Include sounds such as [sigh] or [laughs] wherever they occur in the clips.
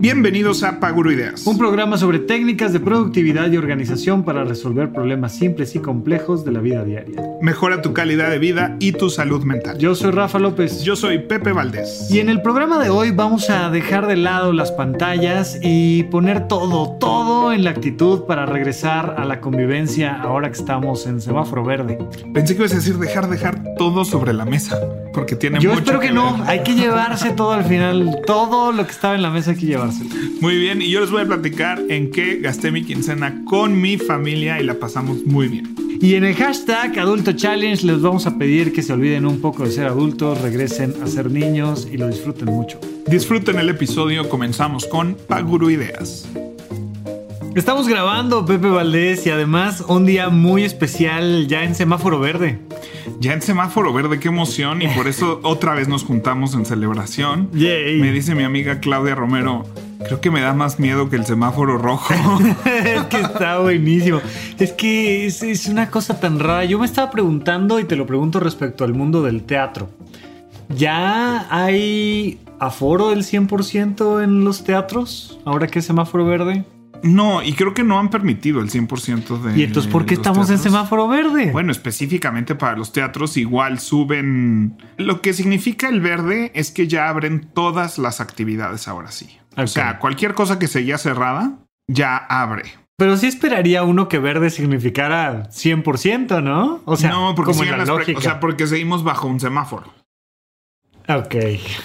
Bienvenidos a Paguro Ideas. Un programa sobre técnicas de productividad y organización para resolver problemas simples y complejos de la vida diaria. Mejora tu calidad de vida y tu salud mental. Yo soy Rafa López. Yo soy Pepe Valdés. Y en el programa de hoy vamos a dejar de lado las pantallas y poner todo, todo en la actitud para regresar a la convivencia ahora que estamos en semáforo verde. Pensé que ibas a decir dejar, dejar todo sobre la mesa. Porque tiene Yo mucho espero que, ver. no. Hay que llevarse todo al final. Todo lo que estaba en la mesa hay que Muy bien, y yo les voy a platicar en qué gasté mi quincena con mi familia y la pasamos muy bien. Y en el hashtag Adulto Challenge les vamos a pedir que se olviden un poco de ser adultos, regresen a ser niños y lo disfruten mucho. Disfruten el episodio, comenzamos con Paguro Ideas. Estamos grabando Pepe Valdés y además un día muy especial ya en semáforo verde. Ya en semáforo verde, qué emoción, y por [laughs] eso otra vez nos juntamos en celebración. Yay. Me dice mi amiga Claudia Romero, creo que me da más miedo que el semáforo rojo. [laughs] es que está buenísimo. Es que es, es una cosa tan rara. Yo me estaba preguntando y te lo pregunto respecto al mundo del teatro. ¿Ya hay aforo del 100% en los teatros ahora que es semáforo verde? No, y creo que no han permitido el 100% de. ¿Y entonces por qué estamos en semáforo verde? Bueno, específicamente para los teatros igual suben... Lo que significa el verde es que ya abren todas las actividades ahora sí. O Ok. sea, cualquier cosa que seguía cerrada, ya abre. Pero sí esperaría uno que verde significara 100%, ¿no? O sea, no, porque, como la lógica. o sea, porque seguimos bajo un semáforo. Ok.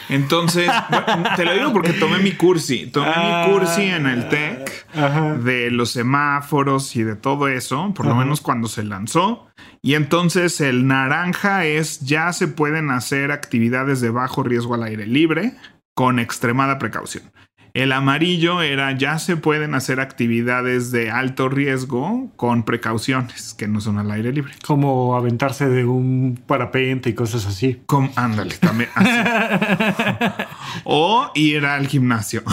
Entonces, [laughs] bueno, te lo digo porque tomé mi cursi. Tomé Ah. mi cursi en el TEC Ajá. de los semáforos y de todo eso, por lo menos cuando se lanzó. Y entonces el naranja es ya se pueden hacer actividades de bajo riesgo al aire libre con extremada precaución. El amarillo era ya se pueden hacer actividades de alto riesgo con precauciones que no son al aire libre. Como aventarse de un parapente y cosas así. Como, ándale, también. así. [laughs] o ir al gimnasio.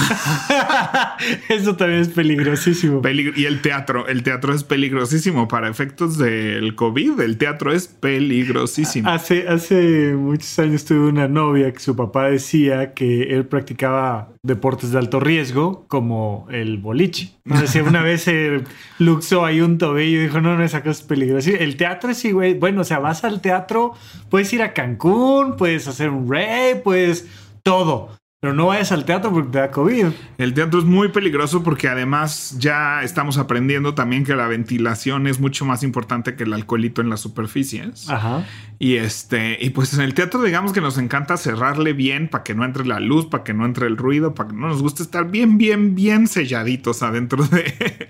[laughs] Eso también es peligrosísimo. Peligro- y el teatro, el teatro es peligrosísimo para efectos del COVID. El teatro es peligrosísimo. Hace, hace muchos años tuve una novia que su papá decía que él practicaba deportes de alto riesgo como el boliche. Entonces, si una [laughs] vez se luxó ahí un tobillo y dijo, no, no, esa cosa es peligrosa. El teatro sí, güey. Bueno, o sea, vas al teatro, puedes ir a Cancún, puedes hacer un rey, puedes todo. Pero no vayas al teatro porque te da COVID. El teatro es muy peligroso porque además ya estamos aprendiendo también que la ventilación es mucho más importante que el alcoholito en las superficies. Ajá. Y este, y pues en el teatro digamos que nos encanta cerrarle bien para que no entre la luz, para que no entre el ruido, para que no nos guste estar bien, bien, bien selladitos adentro de,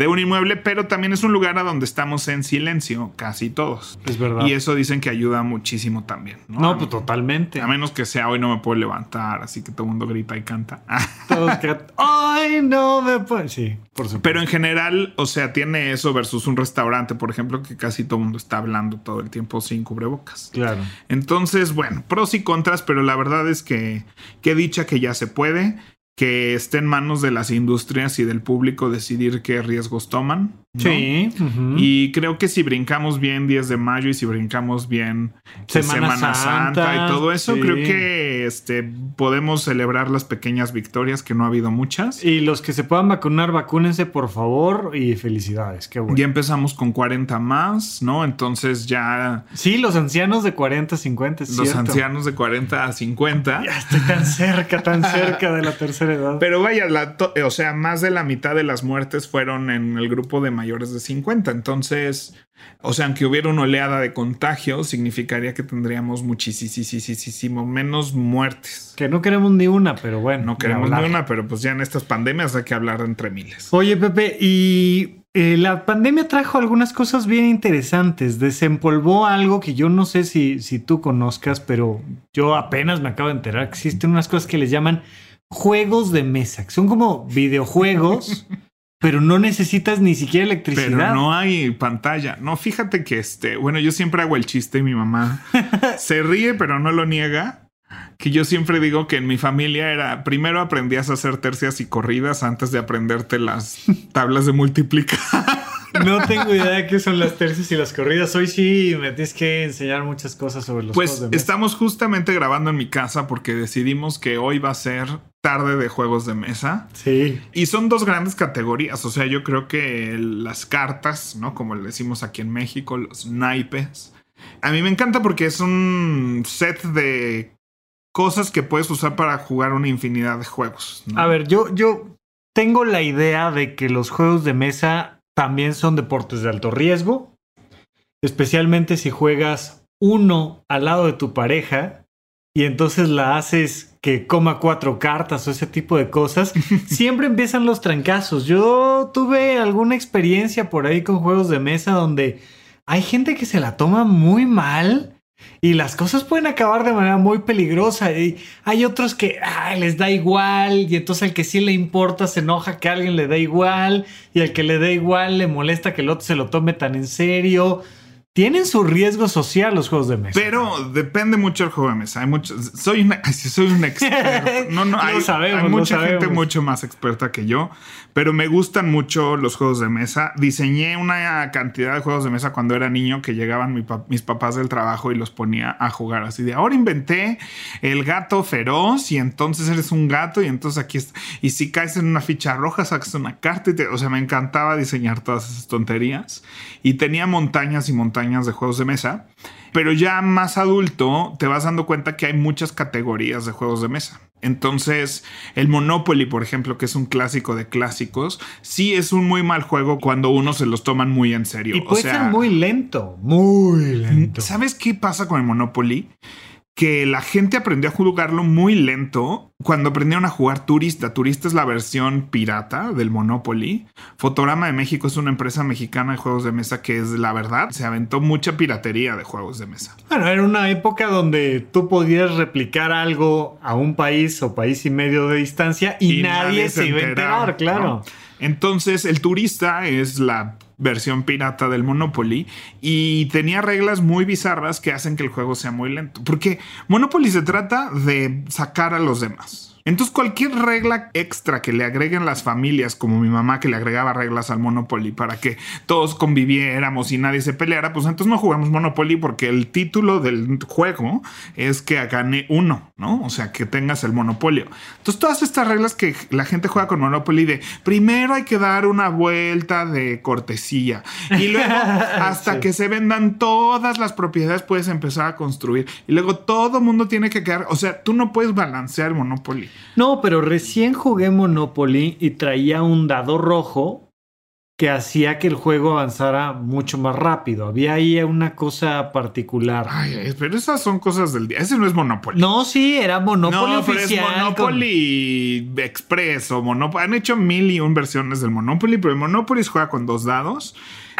de un inmueble, pero también es un lugar a donde estamos en silencio, casi todos. Es verdad. Y eso dicen que ayuda muchísimo también. No, No, A- pues totalmente. A menos que sea hoy no me puedo levantar, así que todo el mundo grita y canta. [laughs] Todos que- Ay, no me puedo. Sí, por supuesto. Pero en general, o sea, tiene eso versus un restaurante, por ejemplo, que casi todo el mundo está hablando todo el tiempo sin cubrebocas. Claro. Entonces, bueno, pros y contras, pero la verdad es que qué dicha que ya se puede, que esté en manos de las industrias y del público decidir qué riesgos toman. ¿No? Sí. Y creo que si brincamos bien 10 de mayo y si brincamos bien Semana Semana, Santa, Santa, y todo eso, sí. creo que este, podemos celebrar las pequeñas victorias, que no ha habido muchas. Y los que se puedan vacunar, vacúnense por favor y felicidades. Qué bueno. Ya empezamos con 40 más, ¿no? Entonces ya Sí, los ancianos de 40, 50, es los cierto. ancianos de 40 a 50. Ya estoy tan cerca, tan cerca de la tercera edad. [laughs] Pero vaya, la o sea, más de la mitad de las muertes fueron en el grupo de mayores de 50. Entonces, o sea, aunque hubiera una oleada de contagios, significaría que tendríamos muchísimo menos muertes. que no queremos ni una, pero bueno. No queremos ni una, pero pues ya en estas pandemias hay que hablar entre miles. Oye, Pepe, y eh, la pandemia trajo algunas cosas bien interesantes. Desempolvó algo que yo no sé si, si tú conozcas, pero yo apenas me acabo de enterar que existen unas cosas que les llaman juegos de mesa, que son como videojuegos, [laughs] pero no necesitas ni siquiera electricidad. Pero no hay pantalla. No, fíjate que este, bueno, yo siempre hago el chiste y mi mamá [laughs] se ríe, pero no lo niega. que yo siempre digo que en mi familia era, primero aprendías a hacer tercias y corridas antes de aprenderte las [laughs] tablas de multiplicar. No tengo idea de qué son las [laughs] tercias y las corridas. Hoy sí me tienes que enseñar muchas cosas sobre los pues juegos de mesa. estamos justamente grabando en mi casa porque decidimos que hoy va a ser tarde de juegos de mesa. Sí. Y son dos grandes categorías. O sea, yo creo que las cartas, ¿no? Como le decimos aquí en México, los naipes. A mí me encanta porque es un set de cosas que puedes usar para jugar una infinidad de juegos. ¿no? A ver, yo, yo tengo la idea de que los juegos de mesa también son deportes de alto riesgo, especialmente si juegas uno al lado de tu pareja y entonces la haces que coma cuatro cartas o ese tipo de cosas, [laughs] siempre empiezan los trancazos. Yo tuve alguna experiencia por ahí con juegos de mesa donde hay gente que se la toma muy mal y las cosas pueden acabar de manera muy peligrosa. Y hay otros que ay, les da igual. Y entonces al que sí le importa se enoja que a alguien le da igual. Y al que le da igual le molesta que el otro se lo tome tan en serio. Tienen su riesgo social los juegos de mesa. Pero depende mucho del juego de mesa. Hay muchos. Soy una, [laughs] soy un experto. No, no, [laughs] Lo hay, sabemos, hay lo mucha gente sabemos. mucho más experta que yo. Pero me gustan mucho los juegos de mesa. Diseñé una cantidad de juegos de mesa cuando era niño que llegaban mi mis papás del trabajo y los ponía a jugar así de ahora inventé el gato feroz y entonces eres un gato y entonces aquí está. Y si caes en una ficha roja, sacas una carta y te, o sea, me encantaba diseñar todas esas tonterías y tenía montañas y montañas de juegos de mesa. Pero ya más adulto te vas dando cuenta que hay muchas categorías de juegos de mesa. Entonces, el Monopoly, por ejemplo, que es un clásico de clásicos, sí es un muy mal juego cuando uno se los toman muy en serio. y O puede sea, ser muy lento, muy lento. ¿Sabes qué pasa con el Monopoly? Que la gente aprendió a jugarlo muy lento cuando aprendieron a jugar Turista. Turista es la versión pirata del Monopoly. Fotograma de México es una empresa mexicana de juegos de mesa que es la verdad. Se aventó mucha piratería de juegos de mesa. Bueno, era una época donde tú podías replicar algo a un país o país y medio de distancia y, nadie, se iba a enterar, claro. ¿no? Entonces, el turista es la versión pirata del Monopoly y tenía reglas muy bizarras que hacen que el juego sea muy lento. Porque Monopoly se trata de sacar a los demás. Entonces, cualquier regla extra que le agreguen las familias, como mi mamá que le agregaba reglas al Monopoly para que todos conviviéramos y nadie se peleara, pues entonces no jugamos Monopoly porque el título del juego es que gane uno, ¿no? O sea, que tengas el monopolio. Entonces, todas estas reglas que la gente juega con Monopoly de primero hay que dar una vuelta de cortesía y luego [laughs] hasta Sí. que se vendan todas las propiedades puedes empezar a construir y luego todo mundo tiene que quedar, o sea, tú no puedes balancear Monopoly. No, pero recién jugué Monopoly y traía un dado rojo que hacía que el juego avanzara mucho más rápido. Había ahí una cosa particular. Ay, pero esas son cosas del día. Ese no es Monopoly. No, sí, era Monopoly no, pero oficial. es Monopoly Express o Monopoly. Han hecho mil y un versiones del Monopoly, pero el Monopoly se juega con dos dados.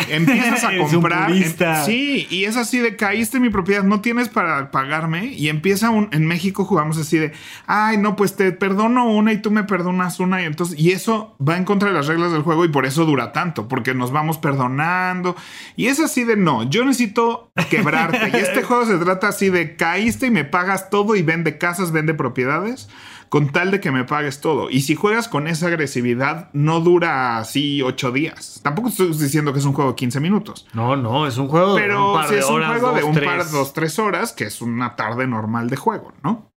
Empiezas a [laughs] comprar. em- sí, y es así de caíste en mi propiedad, no tienes para pagarme. Y empieza un. En México jugamos así de ay, no, pues te perdono una y tú me perdonas una. Y entonces, y eso va en contra de las reglas del juego y por eso dura tanto, porque nos vamos perdonando. Y es así de no, yo necesito quebrarte. y este [laughs] juego se trata así de caíste y me pagas todo y vende casas, vende propiedades con tal de que me pagues todo. Y si juegas con esa agresividad, no dura así ocho días. Tampoco estoy diciendo que es un juego de 15 minutos. No, no, es un juego de un Pero par si de es un juego de dos, un tres. par, dos, tres horas, que es una tarde normal de juego, ¿no?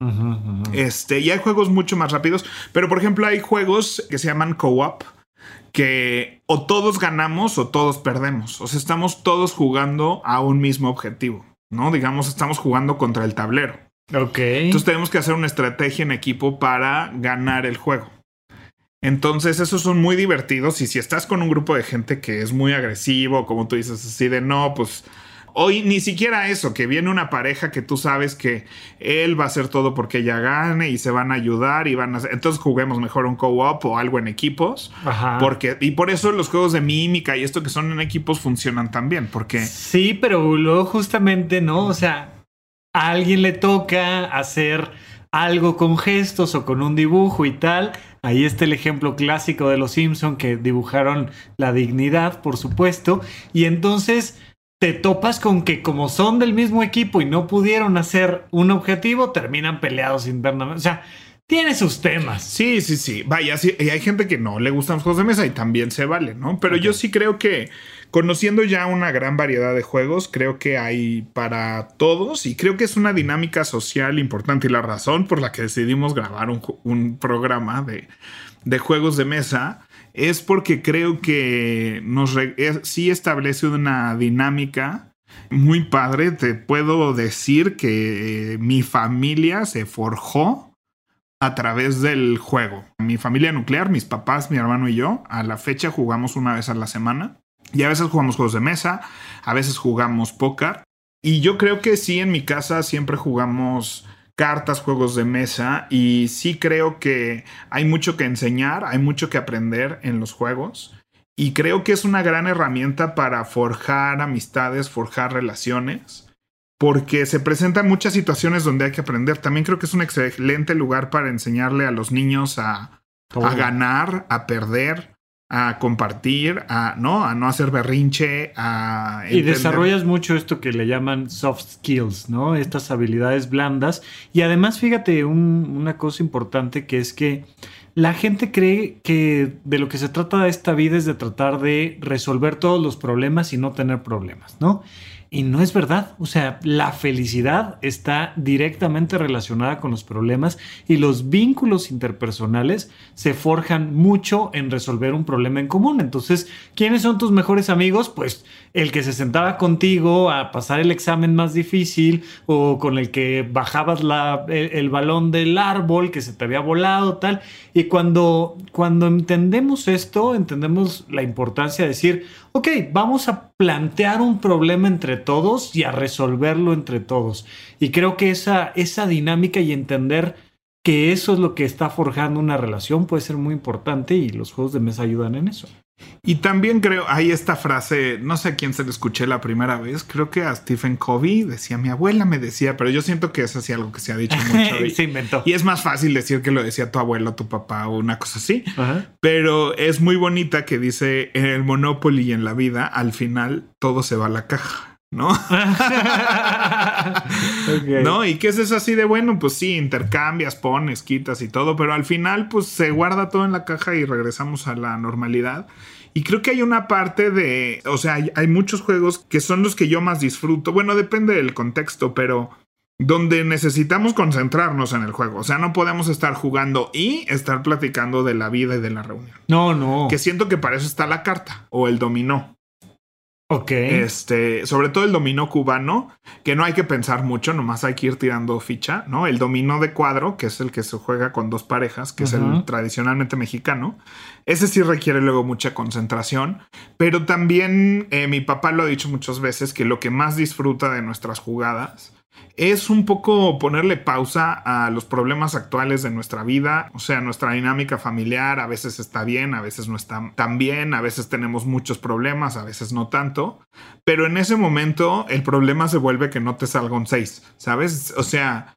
Este, y hay juegos mucho más rápidos. Pero, por ejemplo, hay juegos que se llaman co-op. Que o todos ganamos o todos perdemos. O sea, estamos todos jugando a un mismo objetivo. ¿No? Digamos, estamos jugando contra el tablero. Ok. Entonces tenemos que hacer una estrategia en equipo para ganar el juego. Entonces esos son muy divertidos y si estás con un grupo de gente que es muy agresivo, como tú dices así de no, pues hoy ni siquiera eso, que viene una pareja que tú sabes que él va a hacer todo porque ella gane y se van a ayudar y van a... Entonces juguemos mejor un co-op o algo en equipos. Ajá. Porque, y por eso los juegos de mímica y esto que son en equipos funcionan también, porque... Sí, pero luego justamente, ¿no? O sea, a alguien le toca hacer algo con gestos o con un dibujo y tal. Ahí está el ejemplo clásico de los Simpson que dibujaron la dignidad, por supuesto. Y entonces te topas con que como son del mismo equipo y no pudieron hacer un objetivo, terminan peleados internamente. O sea, tiene sus temas. Sí, sí, sí. Vaya, sí, y hay gente que no le gustan los juegos de mesa y también se vale, ¿no? Pero yo sí creo que conociendo ya una gran variedad de juegos, creo que hay para todos y creo que es una dinámica social importante y la razón por la que decidimos grabar un, programa de, de, juegos de mesa es porque creo que nos sí establece una dinámica muy padre. Te puedo decir que mi familia se forjó a través del juego. Mi familia nuclear, mis papás, mi hermano y yo, a la fecha jugamos una vez a la semana. Y a veces jugamos juegos de mesa, a veces jugamos póker. Y yo creo que sí, en mi casa siempre jugamos cartas, juegos de mesa. Y sí creo que hay mucho que enseñar, hay mucho que aprender en los juegos. Y creo que es una gran herramienta para forjar amistades, forjar relaciones porque se presentan muchas situaciones donde hay que aprender. También creo que es un excelente lugar para enseñarle a los niños a, ganar, a perder, a compartir, a no, a no hacer berrinche, a y desarrollas mucho esto que le llaman soft skills, ¿no? Estas habilidades blandas. Y además, fíjate, una cosa importante que es que la gente cree que de lo que se trata de esta vida es de tratar de resolver todos los problemas y no tener problemas, ¿no? Y no es verdad. O sea, la felicidad está directamente relacionada con los problemas y los vínculos interpersonales se forjan mucho en resolver un problema en común. Entonces, ¿quiénes son tus mejores amigos? Pues el que se sentaba contigo a pasar el examen más difícil o con el que bajabas la, el, balón del árbol que se te había volado, tal. Y cuando, cuando entendemos esto, entendemos la importancia de decir, ok, vamos a plantear un problema entre todos y a resolverlo entre todos. Y creo que esa, esa dinámica y entender que eso es lo que está forjando una relación puede ser muy importante y los juegos de mesa ayudan en eso. Y también creo, hay esta frase, no sé a quién se le escuché la primera vez, creo que a Stephen Covey decía, mi abuela me decía, pero yo siento que es así algo que se ha dicho mucho. [laughs] y, se inventó. Y es más fácil decir que lo decía tu abuelo, tu papá o una cosa así. Pero es muy bonita que dice, en el Monopoly y en la vida, al final todo se va a la caja. ¿no? [laughs] [laughs] ¿No? ¿Y qué es eso así de bueno? Pues sí, intercambias, pones, quitas y todo, pero al final pues se guarda todo en la caja y regresamos a la normalidad. Y creo que hay una parte de, o sea, hay, hay muchos juegos que son los que yo más disfruto. Bueno, depende del contexto, pero donde necesitamos concentrarnos en el juego. O sea, no podemos estar jugando y estar platicando de la vida y de la reunión. No, no. Que siento que para eso está la carta o el dominó. Ok. Este, sobre todo el dominó cubano, que no hay que pensar mucho, nomás hay que ir tirando ficha, ¿no? El dominó de cuadro, que es el que se juega con dos parejas, que es el tradicionalmente mexicano. Ese sí requiere luego mucha concentración, pero también eh, mi papá lo ha dicho muchas veces que lo que más disfruta de nuestras jugadas es un poco ponerle pausa a los problemas actuales de nuestra vida, o sea, nuestra dinámica familiar a veces está bien, a veces no está tan bien, a veces tenemos muchos problemas, a veces no tanto, pero en ese momento el problema se vuelve que no te salga un 6, ¿sabes? O sea,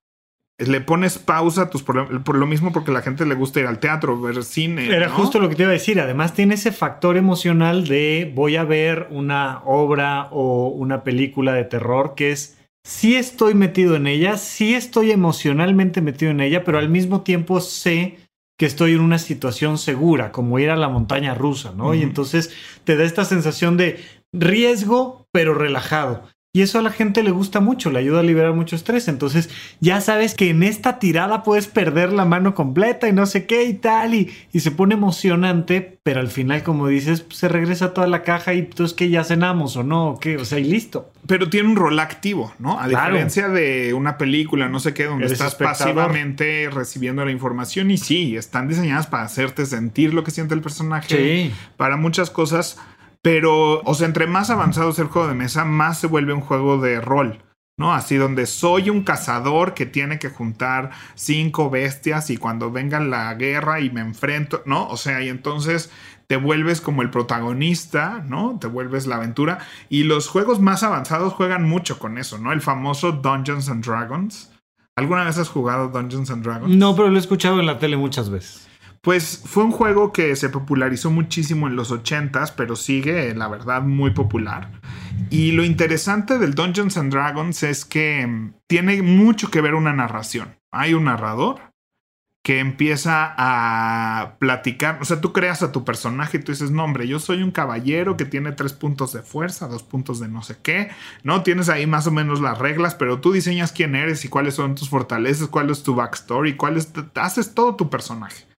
le pones pausa a tus problemas, por lo mismo porque a la gente le gusta ir al teatro, ver cine. Era justo lo que te iba a decir, además tiene ese factor emocional de voy a ver una obra o una película de terror que es sí estoy metido en ella, sí estoy emocionalmente metido en ella, pero al mismo tiempo sé que estoy en una situación segura, como ir a la montaña rusa, ¿no? Y entonces te da esta sensación de riesgo, pero relajado. Y eso a la gente le gusta mucho, le ayuda a liberar mucho estrés. Entonces ya sabes que en esta tirada puedes perder la mano completa y no sé qué y tal. Y, y se pone emocionante, pero al final, como dices, pues, se regresa toda la caja y entonces que ya cenamos o no, o qué, o sea, y listo. Pero tiene un rol activo, ¿no? A diferencia de una película, no sé qué, donde estás pasivamente recibiendo la información y sí, están diseñadas para hacerte sentir lo que siente el personaje. Sí. Para muchas cosas pero, o sea, entre más avanzado es el juego de mesa, más se vuelve un juego de rol. ¿no? Así donde soy un cazador que tiene que juntar cinco bestias y cuando venga la guerra y me enfrento, ¿no? O sea, y entonces te vuelves como el protagonista, ¿no? Te vuelves la aventura. Y los juegos más avanzados juegan mucho con eso, ¿no? El famoso Dungeons and Dragons. ¿Alguna vez has jugado Dungeons and Dragons? No, pero lo he escuchado en la tele muchas veces. Pues fue un juego que se popularizó muchísimo en los 80s, pero sigue, la verdad, muy popular. Y lo interesante del Dungeons and Dragons es que mm, tiene mucho que ver una narración. Hay un narrador que empieza a platicar, o sea, tú creas a tu personaje y tú dices, no, hombre, yo soy un caballero que tiene tres puntos de fuerza, dos puntos de no sé qué, ¿no? Tienes ahí más o menos las reglas, pero tú diseñas quién eres y cuáles son tus fortalezas, cuál es tu backstory, cuál es, haces todo tu personaje.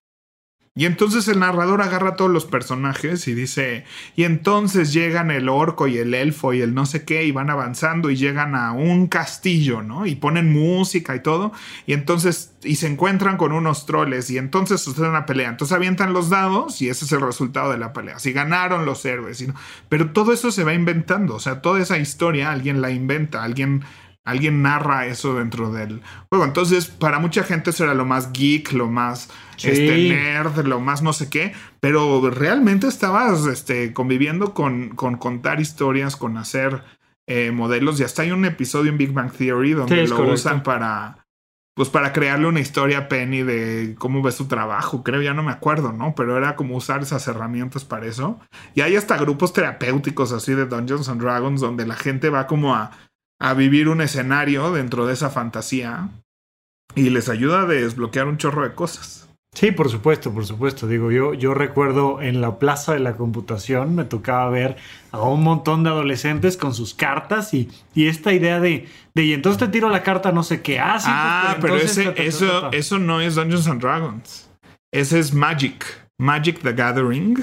Y entonces el narrador agarra a todos los personajes y dice, y entonces llegan el orco y el elfo y el no sé qué y van avanzando y llegan a un castillo, ¿no? Y ponen música y todo, y entonces, y se encuentran con unos troles y entonces sucede una pelea. Entonces avientan los dados y ese es el resultado de la pelea. Si ganaron los héroes, pero todo eso se va inventando, o sea, toda esa historia alguien la inventa, alguien alguien narra eso dentro del juego. Entonces, para mucha gente eso era lo más geek, lo más este, nerd, lo más no sé qué, pero realmente estabas este, conviviendo con, con contar historias, con hacer eh, modelos y hasta hay un episodio en Big Bang Theory donde lo usan para pues para crearle una historia a Penny de cómo ve su trabajo, creo, ya no me acuerdo, ¿no? Pero era como usar esas herramientas para eso. Y hay hasta grupos terapéuticos así de Dungeons and Dragons donde la gente va como a a vivir un escenario dentro de esa fantasía y les ayuda a desbloquear un chorro de cosas. Sí, por supuesto, por supuesto. Digo, yo, yo recuerdo en la plaza de la computación me tocaba ver a un montón de adolescentes con sus cartas y, y esta idea de, de, y entonces te tiro la carta no sé qué hace. Ah, pero, ese, eso, eso no es Dungeons and Dragons. Ese es Magic. Magic the Gathering,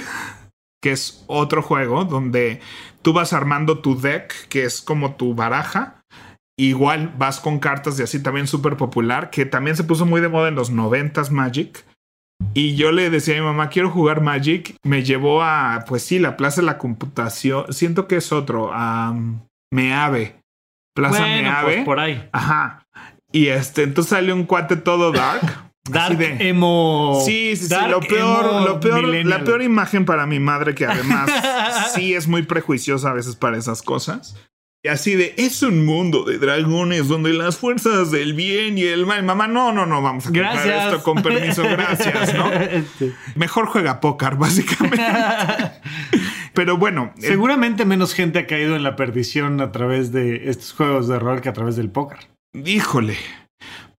que es otro juego donde tú vas armando tu deck, que es como tu baraja. Igual vas con cartas de así también súper popular, que también se puso muy de moda en los noventas Magic. Y yo le decía a mi mamá, quiero jugar Magic. Me llevó a, pues sí, la Plaza de la Computación. Siento que es otro, a Meave. Plaza Meave. Pues por ahí. Ajá. Y este, entonces salió un cuate todo dark. Dark emo. Sí, sí, sí. Lo peor, lo peor, la peor imagen para mi madre, que además [laughs] sí es muy prejuiciosa a veces para esas cosas. Y así de, es un mundo de dragones donde las fuerzas del bien y el mal. Mamá, no, no, no, vamos a gracias. esto con permiso, gracias, ¿no? [laughs] Mejor juega póker, básicamente. [laughs] Pero bueno. Seguramente menos gente ha caído en la perdición a través de estos juegos de rol que a través del póker. Híjole.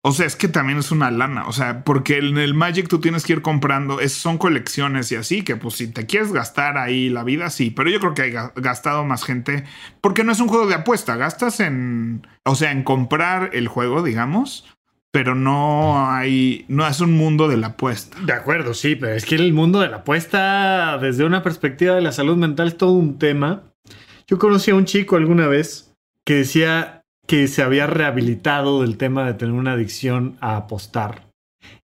O sea, es que también es una lana. O sea, porque en el Magic tú tienes que ir comprando, es, son colecciones y así, que pues si te quieres gastar ahí la vida, sí. Pero yo creo que hay gastado más gente. Porque no es un juego de apuesta. Gastas en. O sea, en comprar el juego, digamos. Pero no hay. No es un mundo de la apuesta. De acuerdo, sí, pero es que el mundo de la apuesta, desde una perspectiva de la salud mental, es todo un tema. Yo conocí a un chico alguna vez que decía que se había rehabilitado del tema de tener una adicción a apostar.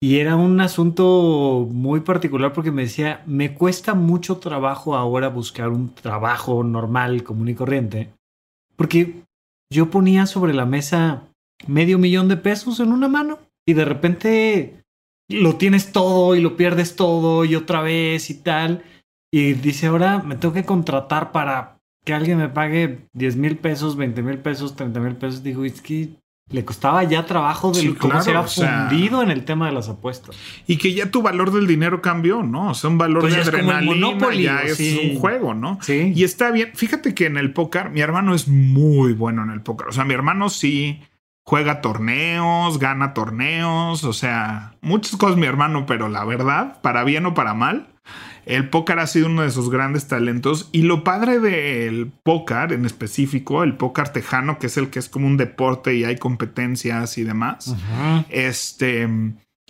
Y era un asunto muy particular porque me decía, me cuesta mucho trabajo ahora buscar un trabajo normal, común y corriente, porque yo ponía sobre la mesa medio millón de pesos en una mano y de repente lo tienes todo y lo pierdes todo y otra vez y tal. Y dice, ahora me tengo que contratar para que alguien me pague 10 mil pesos, 20 mil pesos, 30 mil pesos, digo, es que le costaba ya trabajo del cómo se ha fundido en el tema de las apuestas. Y que ya tu valor del dinero cambió, ¿no? O sea, un valor pues de adrenalina ya es un juego, ¿no? Sí. Y está bien. Fíjate que en el póker, mi hermano es muy bueno en el póker. O sea, mi hermano sí juega torneos, gana torneos, o sea, muchas cosas mi hermano, pero la verdad, para bien o para mal, el póker ha sido uno de sus grandes talentos y lo padre del póker en específico, el póker tejano, que es el que es como un deporte y hay competencias y demás, este...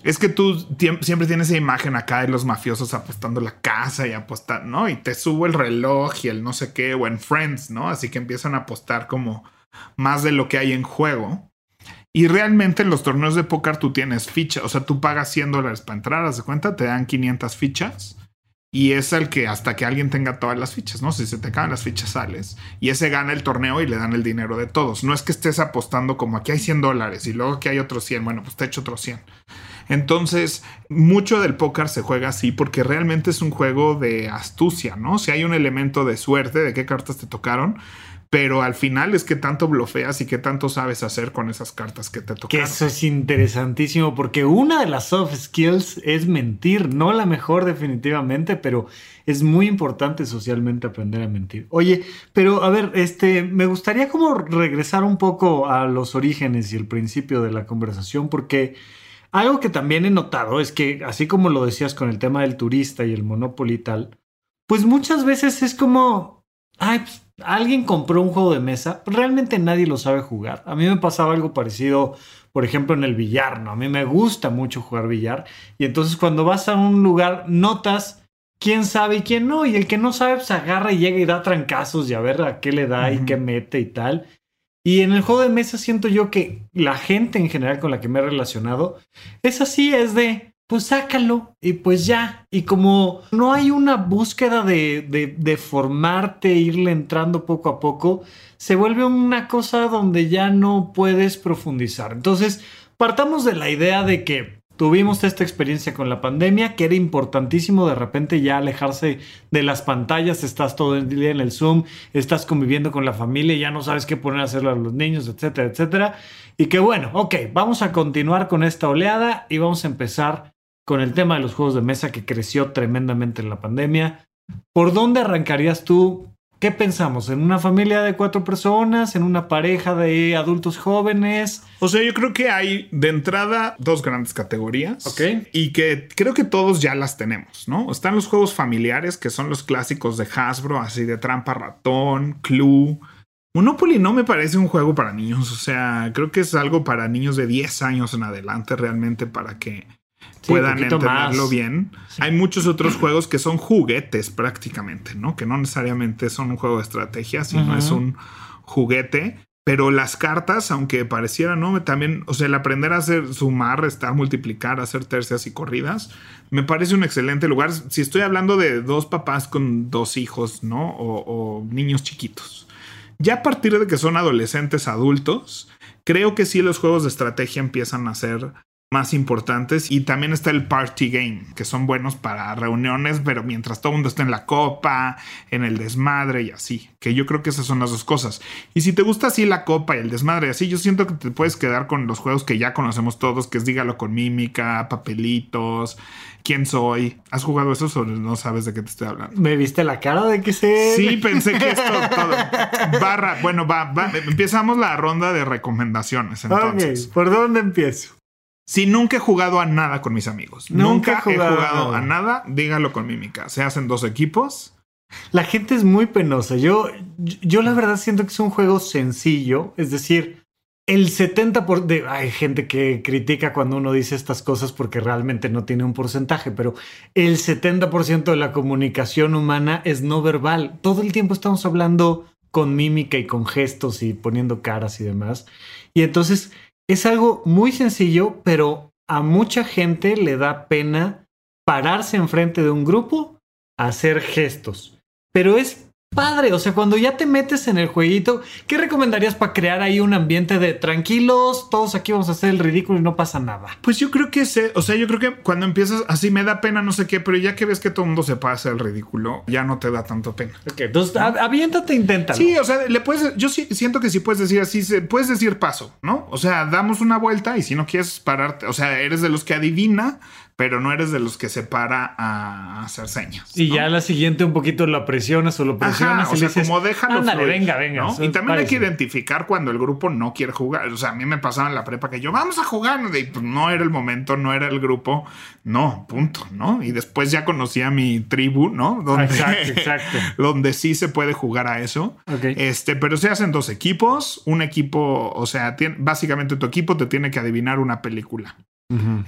Es que tú siempre tienes esa imagen acá de los mafiosos apostando la casa y apostar, ¿no? Y te subo el reloj y el no sé qué, o en Friends, ¿no? Así que empiezan a apostar como más de lo que hay en juego. Y realmente en los torneos de póker tú tienes fichas, o sea, tú pagas 100 dólares para entrar, haz de cuenta, te dan 500 fichas y es el que hasta que alguien tenga todas las fichas, ¿no? Si se te caen las fichas sales y ese gana el torneo y le dan el dinero de todos. No es que estés apostando como aquí hay 100 dólares y luego aquí hay otros 100, bueno, pues te echo otros 100. Entonces, mucho del póker se juega así porque realmente es un juego de astucia, ¿no? Si hay un elemento de suerte de qué cartas te tocaron, pero al final es que tanto blofeas y que tanto sabes hacer con esas cartas que te tocan. Eso es interesantísimo porque una de las soft skills es mentir, no la mejor definitivamente, pero es muy importante socialmente aprender a mentir. Oye, pero a ver, este, me gustaría como regresar un poco a los orígenes y el principio de la conversación porque algo que también he notado es que así como lo decías con el tema del turista y el monopoly tal, pues muchas veces es como, ay, pues alguien compró un juego de mesa, realmente nadie lo sabe jugar. A mí me pasaba algo parecido, por ejemplo, en el billar, ¿no? A mí me gusta mucho jugar billar y entonces cuando vas a un lugar notas quién sabe y quién no, y el que no sabe pues agarra y llega y da trancazos y a ver a qué le da y qué mete y tal. Y en el juego de mesa siento yo que la gente en general con la que me he relacionado es así, es de, pues sácalo y pues ya. Y como no hay una búsqueda de, de, formarte, irle entrando poco a poco, se vuelve una cosa donde ya no puedes profundizar. Entonces, partamos de la idea de que tuvimos esta experiencia con la pandemia, que era importantísimo de repente ya alejarse de las pantallas, estás todo el día en el Zoom, estás conviviendo con la familia, ya no sabes qué poner a hacerlo a los niños, etcétera, etcétera. Y que bueno, ok, vamos a continuar con esta oleada y vamos a empezar con el tema de los juegos de mesa que creció tremendamente en la pandemia. ¿Por dónde arrancarías tú? ¿Qué pensamos? ¿En una familia de cuatro personas? ¿En una pareja de adultos jóvenes? O sea, yo creo que hay de entrada dos grandes categorías. Ok. Y que creo que todos ya las tenemos, ¿no? Están los juegos familiares, que son los clásicos de Hasbro, así de trampa ratón, Clue. Monopoly no me parece un juego para niños, o sea, creo que es algo para niños de 10 años en adelante realmente para que puedan entenderlo bien. Hay muchos otros juegos que son juguetes prácticamente, ¿no? Que no necesariamente son un juego de estrategia, sino es un juguete. Pero las cartas, aunque pareciera, ¿no? También, o sea, el aprender a hacer sumar, restar, multiplicar, hacer tercias y corridas, me parece un excelente lugar. Si estoy hablando de dos papás con dos hijos, ¿no? O, o niños chiquitos. Ya a partir de que son adolescentes adultos, creo que sí los juegos de estrategia empiezan a ser más importantes. Y también está el party game que son buenos para reuniones pero mientras todo el mundo está en la copa en el desmadre y así que yo creo que esas son las dos cosas. Y si te gusta así la copa y el desmadre y así yo siento que te puedes quedar con los juegos que ya conocemos todos que es dígalo con mímica papelitos quién soy has jugado eso o no sabes de qué te estoy hablando me viste la cara de que sé. Sí pensé que esto todo. Barra bueno va, va empezamos la ronda de recomendaciones entonces. por dónde empiezo si nunca he jugado a nada con mis amigos, nunca, he jugado, a n%, dígalo con mímica. Se hacen dos equipos. La gente es muy penosa. Yo, yo la verdad siento que es un juego sencillo. Es decir, el 70% por de, hay gente que critica cuando uno dice estas cosas porque realmente no tiene un porcentaje, pero el 70% de la comunicación humana es no verbal. Todo el tiempo estamos hablando con mímica y con gestos y poniendo caras y demás. Y entonces es algo muy sencillo, pero a mucha gente le da pena pararse enfrente de un grupo a hacer gestos. Pero es padre. O sea, cuando ya te metes en el jueguito, ¿qué recomendarías para crear ahí un ambiente de tranquilos? Todos aquí vamos a hacer el ridículo y no pasa nada. Pues yo creo que sé, o sea, yo creo que cuando empiezas así me da pena, no sé qué, pero ya que ves que todo el mundo se pasa el ridículo, ya no te da tanto pena. Ok, entonces aviéntate, inténtalo. Sí, o sea, le puedes, yo sí siento que sí puedes decir así, puedes decir paso, ¿no? O sea, damos una vuelta y si no quieres pararte, o sea, eres de los que adivina, pero no eres de los que se para a hacer señas. Y ya la siguiente un poquito lo presionas o lo presionas. o sea, como déjalo. Ándale, venga, venga. Y también hay que identificar cuando el grupo no quiere jugar. O sea, a mí me pasaba en la prepa que yo, vamos a jugar. Y pues, no era el momento, no era el grupo. No, punto, ¿no? Y después ya conocí a mi tribu, ¿no? Donde, exacto, [laughs] exacto. donde sí se puede jugar a eso. Este, pero se hacen dos equipos. Un equipo, o sea, básicamente tu equipo te tiene que adivinar una película.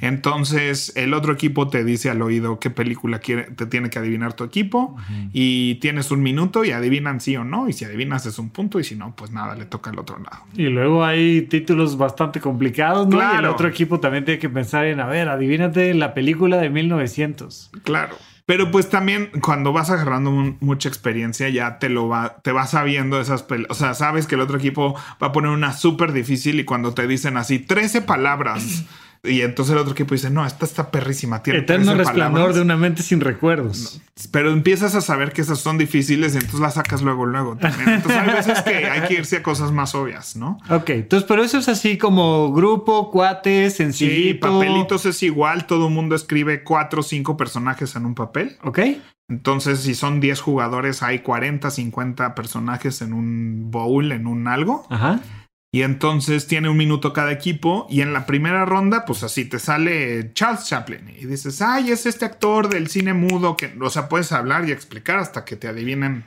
Entonces el otro equipo te dice al oído qué película quiere, te tiene que adivinar tu equipo y tienes un minuto y adivinan sí o no y si adivinas es un punto y si no pues nada le toca al otro lado. Y luego hay títulos bastante complicados, ¿no? Y el otro equipo también tiene que pensar en, a ver, adivínate la película de 1900. Claro. Pero pues también cuando vas agarrando mucha experiencia ya te lo va, te vas sabiendo esas, o sea, sabes que el otro equipo va a poner una súper difícil y cuando te dicen así 13 palabras Y entonces el otro equipo dice, no, esta está perrísima. Tiene Eterno 13 resplandor palabras". de una mente sin recuerdos. Pero empiezas a saber que esas son difíciles y entonces las sacas luego, luego también. Entonces hay veces que hay que irse a cosas más obvias, ¿no? Ok, entonces, pero eso es así como grupo, cuates, Sí, sencillito. papelitos es igual. Todo el mundo escribe cuatro o cinco personajes en un papel. Ok. Entonces, si son 10 jugadores, hay 40, 50 personajes en un bowl, en un algo. Ajá. Y entonces tiene un minuto cada equipo. Y en la primera ronda, pues así te sale Charles Chaplin. Y dices, ay, es este actor del cine mudo que, o sea, puedes hablar y explicar hasta que te adivinen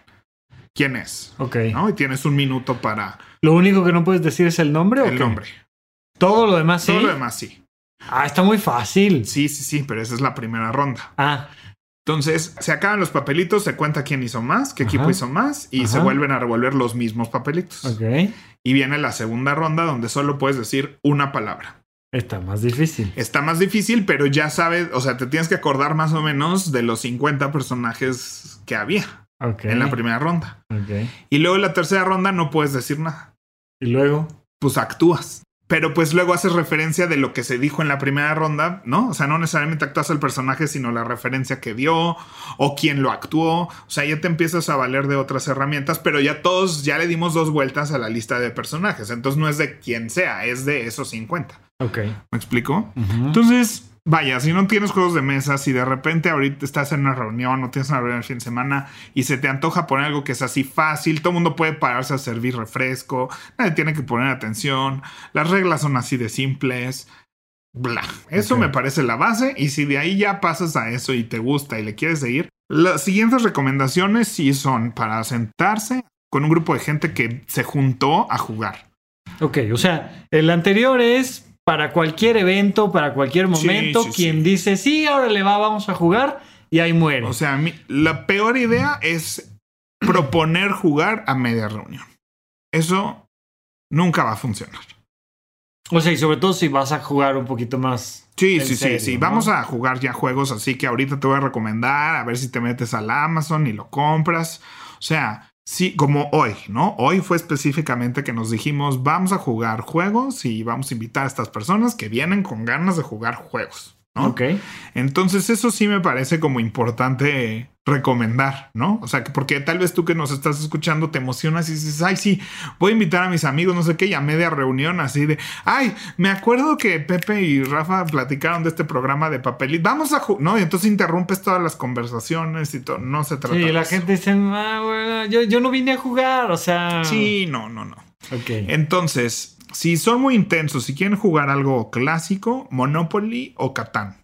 quién es. Ok. ¿No? Y tienes un minuto para Lo único que no puedes decir es el nombre o el qué? nombre. Todo lo demás sí. Todo lo demás sí. Ah, está muy fácil. Sí, sí, sí, pero esa es la primera ronda. Ah, Entonces, se acaban los papelitos, se cuenta quién hizo más, qué Ajá. equipo hizo más, y se vuelven a revolver los mismos papelitos. ok. Y viene la segunda ronda donde solo puedes decir una palabra. Está más difícil. Está más difícil, pero ya sabes, o sea, te tienes que acordar más o menos de los 50 personajes que había en la primera ronda. Ok. Y luego en la tercera ronda no puedes decir nada. Y luego. Pues actúas. Pero pues luego haces referencia de lo que se dijo en la primera ronda, ¿no? O sea, no necesariamente actúas al personaje, sino la referencia que dio o quién lo actuó. O sea, ya te empiezas a valer de otras herramientas, pero ya todos, ya le dimos dos vueltas a la lista de personajes. Entonces no es de quien sea, es de esos 50. Ok. ¿Me explico? Entonces, vaya, si no tienes juegos de mesa, si de repente ahorita estás en una reunión o tienes una reunión el fin de semana y se te antoja poner algo que es así fácil, todo el mundo puede pararse a servir refresco, nadie tiene que poner atención, las reglas son así de simples. Bla. Eso me parece la base y si de ahí ya pasas a eso y te gusta y le quieres seguir, las siguientes recomendaciones sí son para sentarse con un grupo de gente que se juntó a jugar. Ok, o sea, el anterior es para cualquier evento, para cualquier momento, sí, quien sí. dice, sí, ahora le va, vamos a jugar, y ahí muere. O sea, mi- la peor idea es proponer jugar a media reunión. Eso nunca va a funcionar. O sea, y sobre todo si vas a jugar un poquito más. Sí, sí, serio, sí, sí. ¿no? Vamos a jugar ya juegos así que ahorita te voy a recomendar, a ver si te metes al Amazon y lo compras. O sea, sí, como hoy, ¿no? Hoy fue específicamente que nos dijimos, vamos a jugar juegos y vamos a invitar a estas personas que vienen con ganas de jugar juegos. ¿No? Ok. Entonces eso sí me parece como importante recomendar, ¿no? O sea, que porque tal vez tú que nos estás escuchando te emocionas y dices, ay, sí, voy a invitar a mis amigos, no sé qué, y a media reunión así de, ay, me acuerdo que Pepe y Rafa platicaron de este programa de papelito, vamos a jugar, ¿no? Y entonces interrumpes todas las conversaciones y todo, no se trata Sí, de la eso. gente dice, ah, bueno, yo, yo no vine a jugar, o sea. Sí, no, no, no. Ok. Entonces, si son muy intensos, si quieren jugar algo clásico, Monopoly o Catán.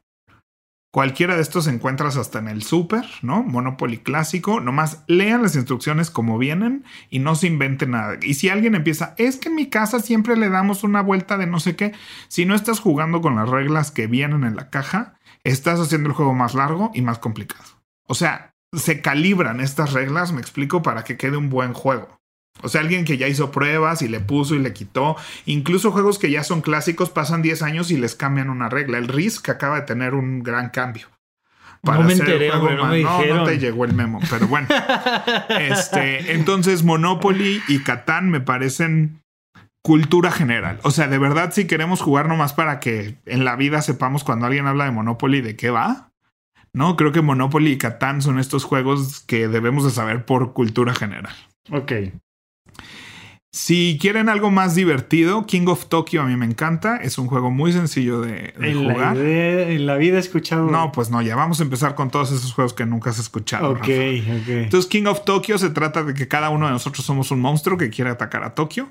Cualquiera de estos encuentras hasta en el super, ¿no? Monopoly clásico. Nomás lean las instrucciones como vienen y no se inventen nada. Y si alguien empieza, es que en mi casa siempre le damos una vuelta de no sé qué. Si no estás jugando con las reglas que vienen en la caja, estás haciendo el juego más largo y más complicado. O sea, se calibran estas reglas, me explico, para que quede un buen juego. O sea, alguien que ya hizo pruebas y le puso y le quitó. Incluso juegos que ya son clásicos pasan 10 años y les cambian una regla. El Risk acaba de tener un gran cambio. No me hacer el enteré, juego hombre, no me no te llegó el memo, pero bueno. [laughs] este, entonces, Monopoly y Catán me parecen cultura general. O sea, de verdad, si queremos jugar nomás para que en la vida sepamos cuando alguien habla de Monopoly de qué va. No, creo que Monopoly y Catán son estos juegos que debemos de saber por cultura general. Ok. Si quieren algo más divertido, King of Tokyo a mí me encanta. Es un juego muy sencillo de, de En la, jugar. idea- en la vida he escuchado. No, pues no, ya vamos a empezar con todos esos juegos que nunca has escuchado. Ok, Rafa. ok. Entonces, King of Tokyo se trata de que cada uno de nosotros somos un monstruo que quiere atacar a Tokio.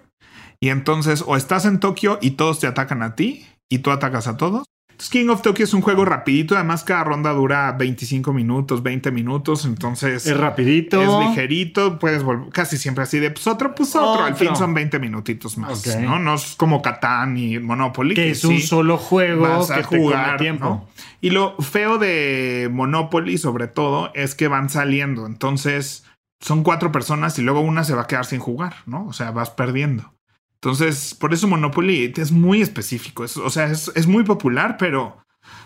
Y entonces, o estás en Tokio y todos te atacan a ti y tú atacas a todos. Entonces, King of Tokyo es un juego rapidito. Además, cada ronda dura 25 minutos, 20 minutos. Entonces, es rapidito. es ligerito. Puedes volver casi siempre así de pues otro, pues otro. Al fin son 20 minutitos más. ¿no? no es como Catán y Monopoly. que es un solo juego vas que a te come jugar tiempo. ¿no? Y lo feo de Monopoly, sobre todo, es que van saliendo. Entonces, son cuatro personas y luego una se va a quedar sin jugar, ¿no? O sea, vas perdiendo. Entonces, por eso Monopoly es muy específico. Es- o sea, es, es muy popular, pero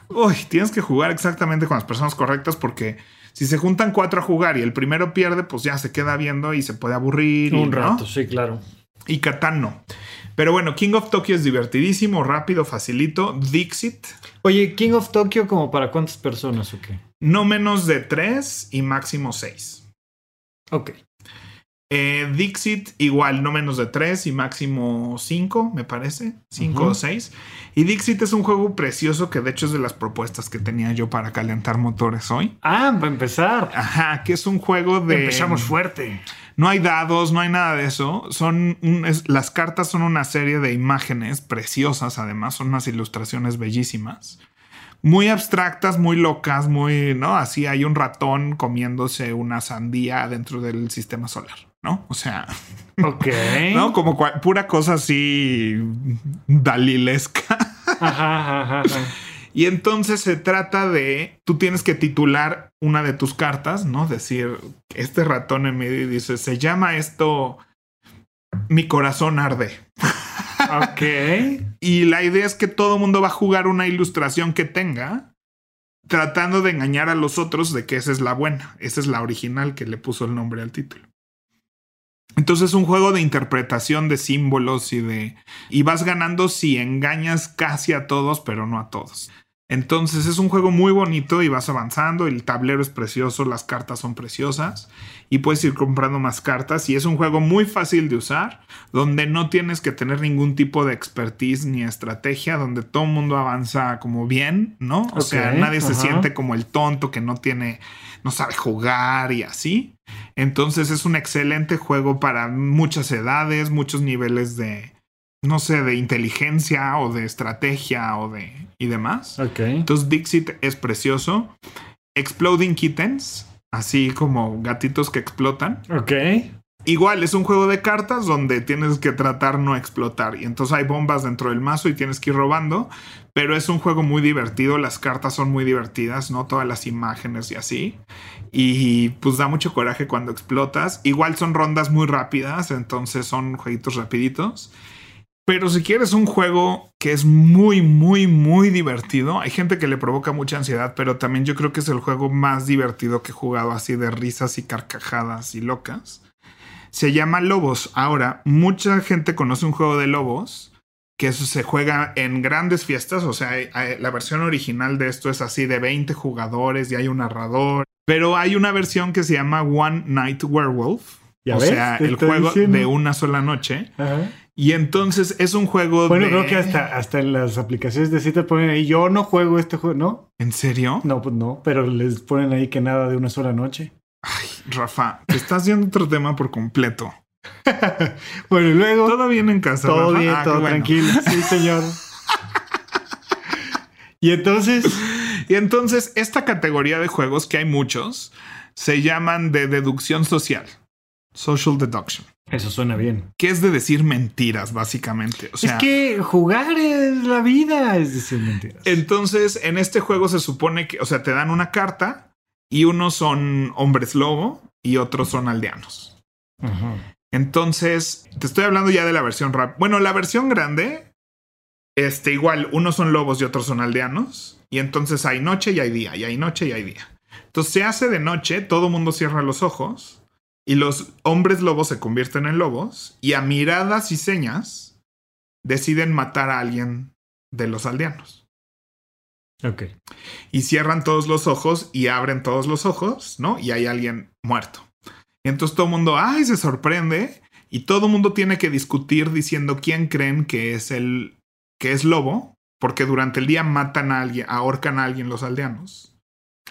uy, tienes que jugar exactamente con las personas correctas porque si se juntan cuatro a jugar y el primero pierde, pues ya se queda viendo y se puede aburrir. y, Un ¿no? rato, sí, claro. Y Catán no. Pero bueno, King of Tokyo es divertidísimo, rápido, facilito. Dixit, Oye, King of Tokyo, ¿como para cuántas personas o qué? no menos de 3 y máximo 6. Ok. Eh, Dixit, igual, no menos de 3 y máximo 5, me parece. 5 Ujú. o 6. Y Dixit es un juego precioso que de hecho es de las propuestas que tenía yo para calentar motores hoy. Ah, para empezar. Ajá, que es un juego de... Empezamos fuerte. No hay dados, no hay nada de eso. Son un- es- las cartas son una serie de imágenes preciosas, además, son unas ilustraciones bellísimas. Muy abstractas, muy locas, muy, ¿no? Así hay un ratón comiéndose una sandía dentro del sistema solar, ¿no? O sea, Ok. [laughs] ¿no? Como pura cosa así dalilesca. Ajá, ajá, ajá. Y entonces se trata de, tú tienes que titular una de tus cartas, ¿no? Decir, este ratón en medio y dice, se llama esto, mi corazón arde. Ok. [laughs] Y la idea es que todo el mundo va a jugar una ilustración que tenga, tratando de engañar a los otros de que esa es la buena, esa es la original que le puso el nombre al título. Entonces es un juego de interpretación de símbolos y de... Y vas ganando si engañas casi a todos, pero no a todos. Entonces es un juego muy bonito y vas avanzando, el tablero es precioso, las cartas son preciosas y puedes ir comprando más cartas y es un juego muy fácil de usar, donde no tienes que tener ningún tipo de expertise ni estrategia, donde todo el mundo avanza como bien, ¿no? O sea, nadie se siente como el tonto que no tiene, no sabe jugar y así. Entonces es un excelente juego para muchas edades, muchos niveles de, no sé, de inteligencia o de estrategia o de y demás. Ok. Entonces Dixit es precioso. Exploding Kittens, así como gatitos que explotan. Ok. Igual es un juego de cartas donde tienes que tratar no explotar y entonces hay bombas dentro del mazo y tienes que ir robando, pero es un juego muy divertido, las cartas son muy divertidas, ¿no? Todas las imágenes y así. Y pues da mucho coraje cuando explotas. Igual son rondas muy rápidas, entonces son jueguitos rapiditos. Pero si quieres un juego que es muy, muy, muy divertido, hay gente que le provoca mucha ansiedad, pero también yo creo que es el juego más divertido que he jugado así de risas y carcajadas y locas. Se llama Lobos. Ahora, mucha gente conoce un juego de Lobos que eso se juega en grandes fiestas, o sea, la versión original de esto es así de 20 jugadores y hay un narrador, pero hay una versión que se llama One Night Werewolf, ¿Ya o ves? sea, el juego diciendo. de una sola noche. Ajá. Y entonces es un juego Bueno, de... creo que hasta, hasta en las aplicaciones de cita ponen ahí, yo no juego este juego, ¿no? ¿En serio? No, pues no, pero les ponen ahí que nada de una sola noche. Rafa, te estás yendo otro tema por completo. [laughs] Bueno, y luego... ¿Todo bien en casa? Todo Rafa? bien, Ah, todo bueno. tranquilo. Sí, señor. [laughs] y entonces, Y entonces, esta categoría de juegos, que hay muchos, se llaman de deducción social. Social deduction. Eso suena bien. Que es de decir mentiras, básicamente. O sea, es que jugar es la vida, es decir mentiras. entonces, en este juego se supone que, o sea, te dan una carta y unos son hombres lobo y otros son aldeanos. Ajá. Entonces, te estoy hablando ya de la versión rap. Bueno, la versión grande, este, igual, unos son lobos y otros son aldeanos. Y entonces hay noche y hay día, y hay noche y hay día. Entonces se hace de noche, todo el mundo cierra los ojos y los hombres lobos se convierten en lobos y a miradas y señas deciden matar a alguien de los aldeanos. Ok. Y cierran todos los ojos y abren todos los ojos, ¿no? Y hay alguien muerto. Y entonces todo el mundo, ay, se sorprende. Y todo el mundo tiene que discutir diciendo quién creen que es el que es lobo, porque durante el día matan a alguien, ahorcan a alguien los aldeanos,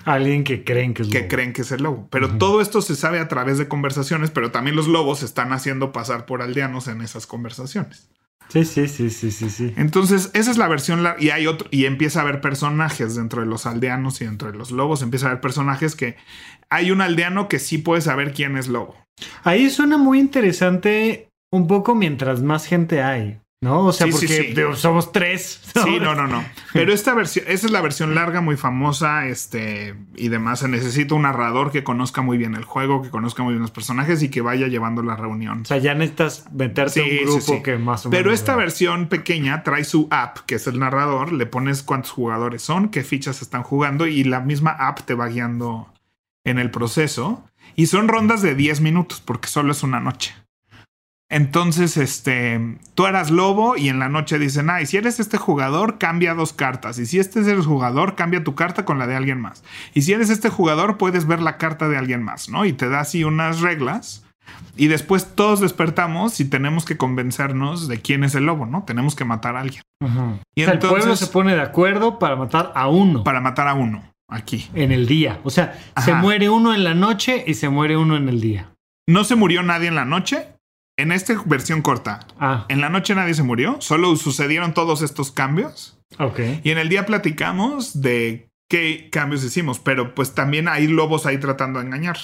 Alguien que creen que es que lobo. creen que es el lobo. Pero todo esto se sabe a través de conversaciones, pero también los lobos se están haciendo pasar por aldeanos en esas conversaciones. Sí, sí, sí, sí, sí, sí. Entonces, esa es la versión y hay otro y empieza a haber personajes dentro de los aldeanos y dentro de los lobos, empieza a haber personajes que hay un aldeano que sí puede saber quién es lobo. Ahí suena muy interesante un poco mientras más gente hay, ¿no? O sea, Sí, porque sí. digo, somos tres. Sí, no, no, no. Pero esta versión, esa es la versión larga, muy famosa, este, y demás. Se necesita un narrador que conozca muy bien el juego, que conozca muy bien los personajes y que vaya llevando la reunión. O sea, ya necesitas meterte a Sí, un grupo que más o menos. Pero esta versión pequeña trae su app, que es el narrador, le pones cuántos jugadores son, qué fichas están jugando y la misma app te va guiando en el proceso. Y son rondas de 10 minutos porque solo es una noche. Entonces, este, tú eras lobo y en la noche dicen, ay, si eres este jugador, cambia dos cartas. Y si este es el jugador, cambia tu carta con la de alguien más. Y si eres este jugador, puedes ver la carta de alguien más, ¿no? Y te da así unas reglas. Y después todos despertamos y tenemos que convencernos de quién es el lobo, ¿no? Tenemos que matar a alguien. Y o sea, el pueblo se pone de acuerdo para matar a uno. Para matar a uno, aquí. En el día. O sea, se muere uno en la noche y se muere uno en el día. No se murió nadie en la noche, en esta versión corta, ah. en la noche nadie se murió, solo sucedieron todos estos cambios. Ok. Y en el día platicamos de qué cambios hicimos, pero pues también hay lobos ahí tratando de engañar.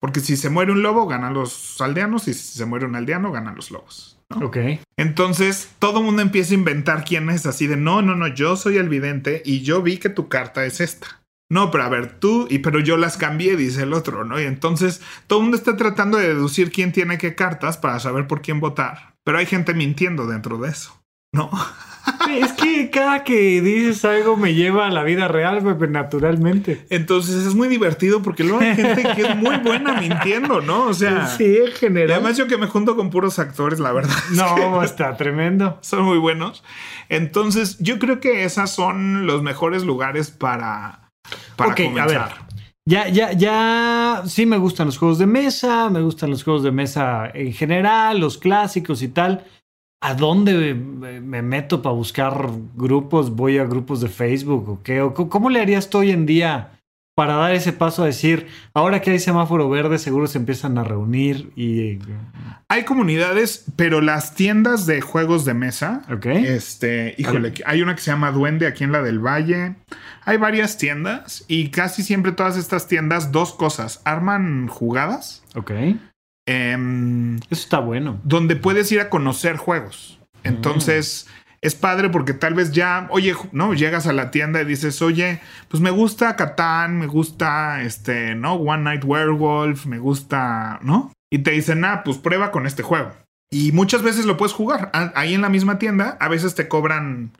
Porque si se muere un lobo, ganan los aldeanos, y si se muere un aldeano, ganan los lobos. Ok. Entonces todo el mundo empieza a inventar quién es así de no, no, no, yo soy el vidente y yo vi que tu carta es esta. No, pero a ver, tú, y pero yo las cambié, dice el otro, ¿no? Y entonces todo el mundo está tratando de deducir quién tiene qué cartas para saber por quién votar. Pero hay gente mintiendo dentro de eso, ¿no? Es que cada que dices algo me lleva a la vida real, Pepe, naturalmente. Entonces es muy divertido porque luego hay gente que es muy buena mintiendo, ¿no? O sea, [laughs] sí, en general. además yo que me junto con puros actores, la verdad. No, está tremendo. [laughs] Son muy buenos. Entonces yo creo que esos son los mejores lugares para para ok, a ver. Ya, ya, ya, sí me gustan los juegos de mesa, me gustan los juegos de mesa en general, los clásicos y tal. ¿A dónde me meto para buscar grupos? ¿Voy a grupos de Facebook o qué? ¿Cómo le harías tú hoy en día para dar ese paso a decir, ahora que hay semáforo verde, seguro se empiezan a reunir y... Hay comunidades, pero las tiendas de juegos de mesa, Ok. este, híjole, hay una que se llama Duende aquí en la del Valle, hay varias tiendas y casi siempre todas estas tiendas, dos cosas, arman jugadas. Ok. em, Eso está bueno. donde puedes ir a conocer juegos. Entonces, es padre porque tal vez ya, oye, no, llegas a la tienda y dices, oye, pues me gusta Catán, me gusta este, ¿no? One Night Werewolf, me gusta, ¿no? Y te dicen, ah, pues prueba con este juego. Y muchas veces lo puedes jugar. Ahí en la misma tienda, a veces te cobran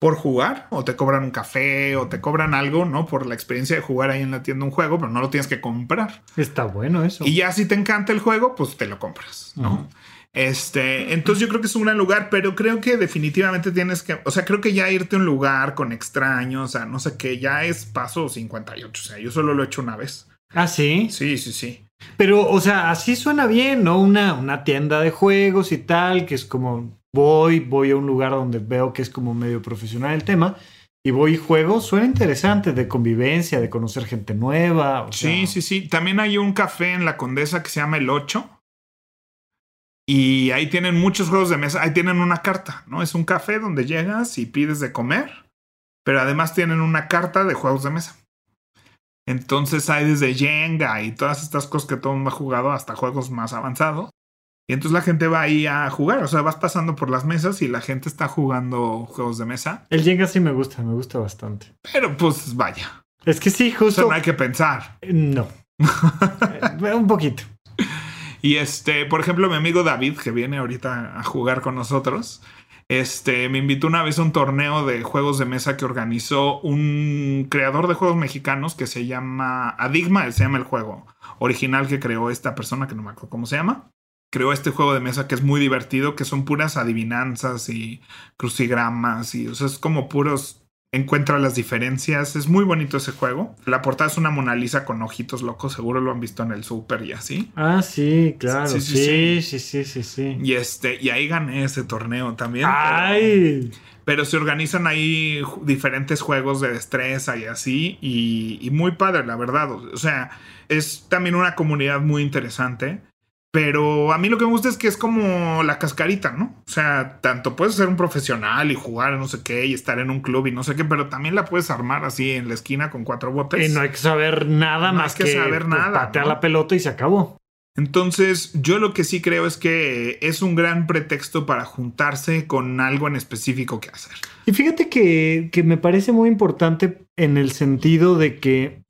por jugar, o te cobran un café, o te cobran algo, ¿no? Por la experiencia de jugar ahí en la tienda un juego, pero no lo tienes que comprar. Está bueno eso. Y ya si te encanta el juego, pues te lo compras, ¿no? Este, entonces yo creo que es un gran lugar, pero creo que definitivamente tienes que, o sea, creo que ya irte a un lugar con extraños, o sea, no sé qué, ya es paso 58, o sea, yo solo lo he hecho una vez. Ah, sí. Sí, sí, sí. Pero, o sea, así suena bien, ¿no? Una, una tienda de juegos y tal, que es como voy, voy a un lugar donde veo que es como medio profesional el tema, y voy y juego, suena interesante, de convivencia, de conocer gente nueva. o Sí, sea, sí, sí. También hay un café en la Condesa que se llama El 8. Y ahí tienen muchos juegos de mesa. Ahí tienen una carta, ¿no? Es un café donde llegas y pides de comer. Pero además tienen una carta de juegos de mesa. Entonces hay desde Jenga y todas estas cosas que todo el mundo ha jugado hasta juegos más avanzados. Y entonces la gente va ahí a jugar. O sea, vas pasando por las mesas y la gente está jugando juegos de mesa. El Jenga sí me gusta, me gusta bastante. Pero pues vaya. Es que sí, O sea, justo. no hay que pensar. No. [laughs] Eh, un poquito. Y este, por ejemplo, mi amigo David, que viene ahorita a jugar con nosotros, este, me invitó una vez a un torneo de juegos de mesa que organizó un creador de juegos mexicanos que se llama Adigma, se llama el juego original que creó esta persona, que no me acuerdo cómo se llama. Creó este juego de mesa que es muy divertido, que son puras adivinanzas y crucigramas y, o es como puros encuentra las diferencias. Es muy bonito ese juego. La portada es una Mona Lisa con ojitos locos, seguro lo han visto en el súper y así. Ah, sí, claro. Sí, Sí, sí, sí, sí, sí, sí. Y este, y ahí gané ese torneo también. Ay, Pero, se organizan ahí diferentes juegos de destreza y así. Y, y muy padre, la verdad. O sea, es también una comunidad muy interesante. Pero a mí lo que me gusta es que es como la cascarita, ¿no? O sea, tanto puedes ser un profesional y jugar no sé qué y estar en un club y no sé qué, pero también la puedes armar así en la esquina con cuatro botes. y no hay que saber nada No más que que, saber nada, patear ¿no? la pelota y se acabó. Entonces, yo lo que sí creo es que es un gran pretexto para juntarse con algo en específico que hacer. Y fíjate que, que me parece muy importante en el sentido de que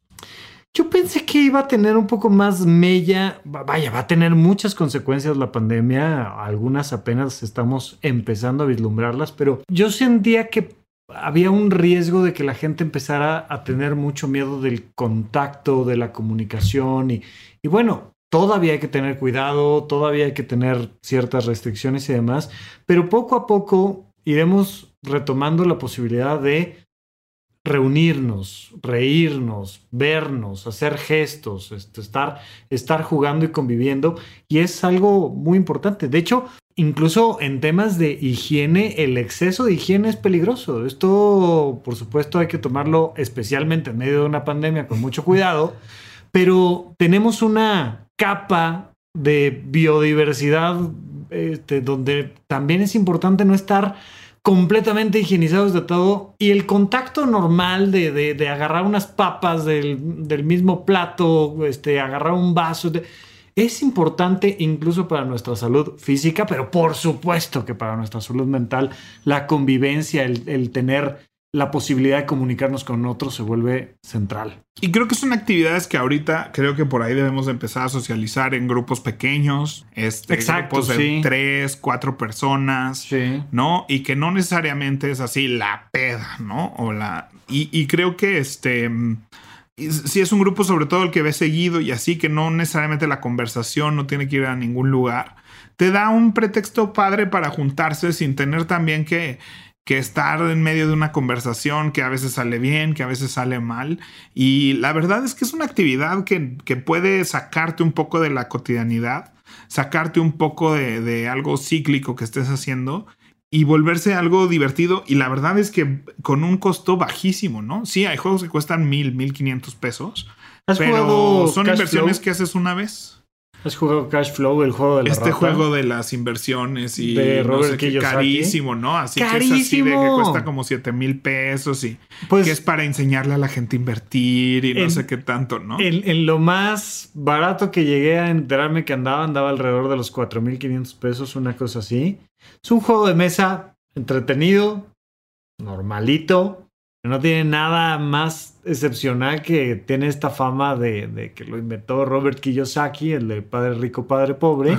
yo pensé que iba a tener un poco más mella, va- vaya, va a tener muchas consecuencias la pandemia, algunas apenas estamos empezando a vislumbrarlas, pero yo sentía que había un riesgo de que la gente empezara a tener mucho miedo del contacto, de la comunicación y, y bueno, Todavía hay que tener cuidado, todavía hay que tener ciertas restricciones y demás, pero poco a poco iremos retomando la posibilidad de reunirnos, reírnos, vernos, hacer gestos, este, estar, estar jugando y conviviendo. Y es algo muy importante. De hecho, incluso en temas de higiene, el exceso de higiene es peligroso. Esto, por supuesto, hay que tomarlo especialmente en medio de una pandemia con mucho cuidado. Pero tenemos una capa de biodiversidad este, donde también es importante no estar completamente higienizados de todo y el contacto normal de, de, agarrar unas papas del, del, mismo plato, este, agarrar un vaso, es importante incluso para nuestra salud física, pero por supuesto que para nuestra salud mental, la convivencia, el, el tener la posibilidad de comunicarnos con otros se vuelve central. Y creo que son actividades que ahorita creo que por ahí debemos empezar a socializar en grupos pequeños, este, Exacto, grupos de tres, cuatro personas, ¿no? Y que no necesariamente es así la peda, ¿no? O la y, y creo que este si es un grupo sobre todo el que ve seguido y así que no necesariamente la conversación no tiene que ir a ningún lugar, te da un pretexto padre para juntarse sin tener también que que estar en medio de una conversación que a veces sale bien, que a veces sale mal. Y la verdad es que es una actividad que, que puede sacarte un poco de la cotidianidad, sacarte un poco de, de, algo cíclico que estés haciendo y volverse algo divertido. Y la verdad es que con un costo bajísimo, ¿no? Sí, hay juegos que cuestan mil, mil quinientos pesos. Pero son inversiones que haces una vez. ¿Has jugado Cash Flow, el juego de la Este juego de las inversiones y de no sé qué, carísimo, ¿no? Así que es así de que cuesta como 7 mil pesos y pues, que es para enseñarle a la gente a invertir y no sé qué tanto, ¿no? En, en, lo más barato que llegué a enterarme que andaba, andaba alrededor de los 4 mil 500 pesos, una cosa así. Es un juego de mesa entretenido, normalito, no tiene nada más excepcional que tiene esta fama de, que lo inventó Robert Kiyosaki, el de Padre Rico, Padre Pobre.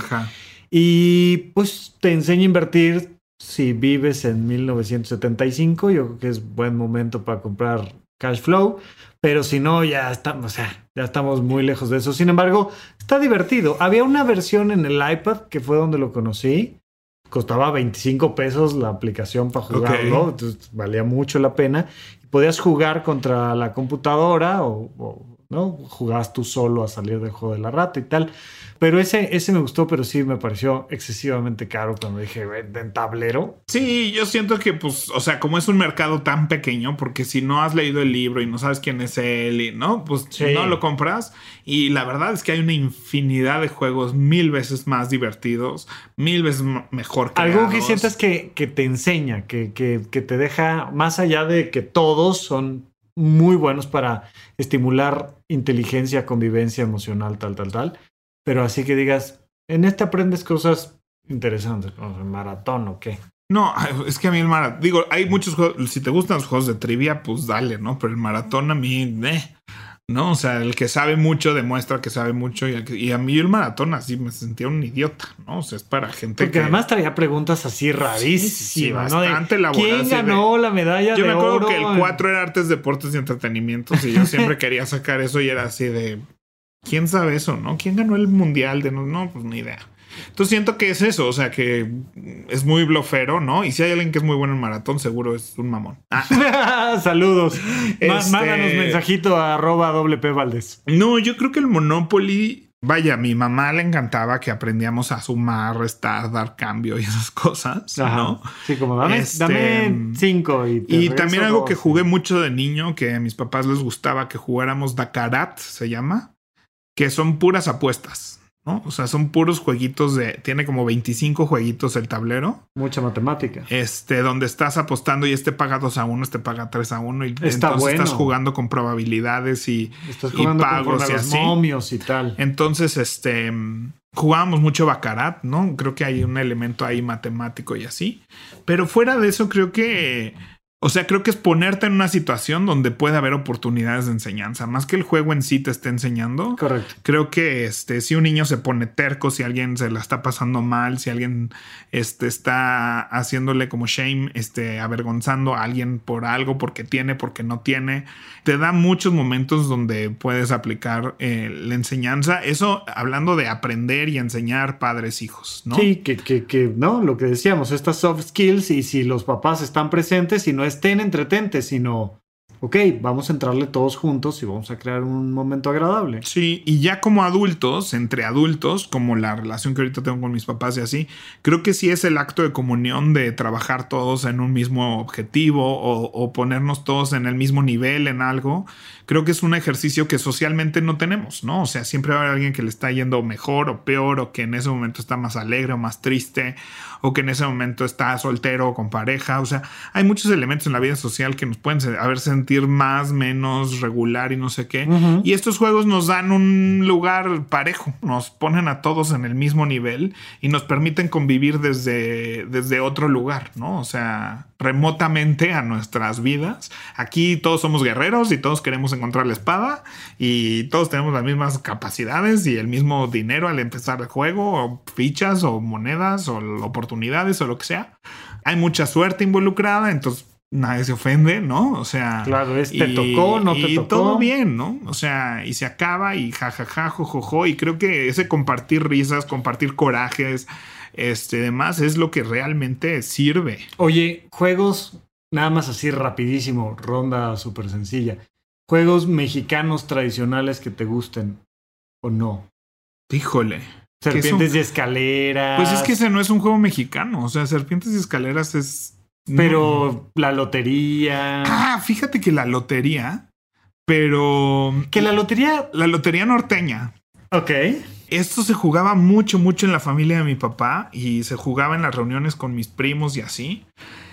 Y pues te enseña a invertir si vives en 1975. Yo creo que es buen momento para comprar cash flow. Pero si no, ya estamos, o sea, ya estamos muy lejos de eso. Sin embargo, está divertido. Había una versión en el iPad que fue donde lo conocí costaba 25 pesos la aplicación para jugarlo, entonces valía mucho la pena. Podías jugar contra la computadora o, ¿no? Jugabas tú solo a salir del juego de la rata y tal. Pero ese, ese me gustó, pero sí me pareció excesivamente caro cuando dije, en tablero. Sí, yo siento que, pues, o sea, como es un mercado tan pequeño, porque si no has leído el libro y no sabes quién es él, y, ¿no? Pues no lo compras. Y la verdad es que hay una infinidad de juegos mil veces más divertidos, mil veces mejor que Algo que sientas que, que te enseña, que, que, que te deja, más allá de que todos son muy buenos para estimular inteligencia, convivencia emocional, tal, tal, tal pero así que digas, en este aprendes cosas interesantes, como el maratón o qué. No, es que a mí el maratón, digo, hay muchos juegos, si te gustan los juegos de trivia, pues dale, ¿no? Pero el maratón a mí, eh, ¿no? O sea, el que sabe mucho demuestra que sabe mucho y, a mí el maratón así me sentía un idiota, ¿no? O sea, es para gente Porque además traía preguntas así rarísimas, bastante ¿no? ¿Quién ganó la medalla de? Yo me acuerdo que el 4 era artes, deportes y entretenimientos y yo siempre [laughs] quería sacar eso y era así de, ¿Quién sabe eso, no? ¿Quién ganó el mundial de no? No, pues ni idea. Entonces siento que es eso, o sea que es muy blofero, ¿no? Y si hay alguien que es muy bueno en maratón, seguro es un mamón. Ah. [laughs] Saludos. Este... Mándanos mensajito a arroba WP Valdés. No, yo creo que el Monopoly, vaya, a mi mamá le encantaba que aprendíamos a sumar, restar, dar cambio y esas cosas, ¿no? Sí, como dame, este, cinco y Y también algo que jugué mucho de niño, que a mis papás les gustaba que jugáramos Dakarat, se llama que son puras apuestas. ¿No? O sea, son puros jueguitos de. Tiene como 25 jueguitos el tablero. Mucha matemática. Este, donde estás apostando y este paga 2 a 1, este paga 3 a 1. Y Está entonces estás jugando con probabilidades y, estás jugando pagos y así. momios y tal. Entonces, este. Jugábamos mucho Bacarat, ¿no? Creo que hay un elemento ahí matemático y así. Pero fuera de eso, creo que O sea, creo que es ponerte en una situación donde puede haber oportunidades de enseñanza, más que el juego en sí te esté enseñando. Correcto. Creo que este, si un niño se pone terco, si alguien se la está pasando mal, si alguien este, está haciéndole como shame, este, avergonzando a alguien por algo, porque tiene, porque no tiene, te da muchos momentos donde puedes aplicar eh, la enseñanza. Eso hablando de aprender y enseñar padres, hijos, ¿no? Sí, que, que, que, no, lo que decíamos, estas soft skills y si los papás están presentes y no estén entretentes, sino, ok, vamos a entrarle todos juntos y vamos a crear un momento agradable. Sí, y ya como adultos, entre adultos, como la relación que ahorita tengo con mis papás y así, creo que sí es el acto de comunión de trabajar todos en un mismo objetivo o, o ponernos todos en el mismo nivel en algo. Creo que es un ejercicio que socialmente no tenemos, ¿no? O sea, siempre va a haber alguien que le está yendo mejor o peor, o que en ese momento está más alegre o más triste, o que en ese momento está soltero o con pareja. O sea, hay muchos elementos en la vida social que nos pueden haber sentir más, menos, regular y no sé qué. Y estos juegos nos dan un lugar parejo, nos ponen a todos en el mismo nivel y nos permiten convivir desde, desde otro lugar, ¿no? O sea, remotamente a nuestras vidas. Aquí todos somos guerreros y todos queremos encontrar la espada y todos tenemos las mismas capacidades y el mismo dinero al empezar el juego, o fichas o monedas o oportunidades o lo que sea. Hay mucha suerte involucrada, entonces nadie se ofende, ¿no? O sea, Claro, es, te tocó, no te y tocó. todo bien, ¿no? O sea, y se acaba y jajaja, jojojo. Y creo que ese compartir risas, compartir corajes, este demás es lo que realmente sirve. Oye, juegos, nada más así rapidísimo, ronda súper sencilla. Juegos mexicanos tradicionales que te gusten o no. Híjole. Serpientes y escaleras. Pues es que ese no es un juego mexicano. O sea, Serpientes y Escaleras es. Pero la lotería. Ah, fíjate que la lotería. Pero. Que la lotería. La lotería norteña. Ok. Esto se jugaba mucho, mucho en la familia de mi papá y se jugaba en las reuniones con mis primos y así.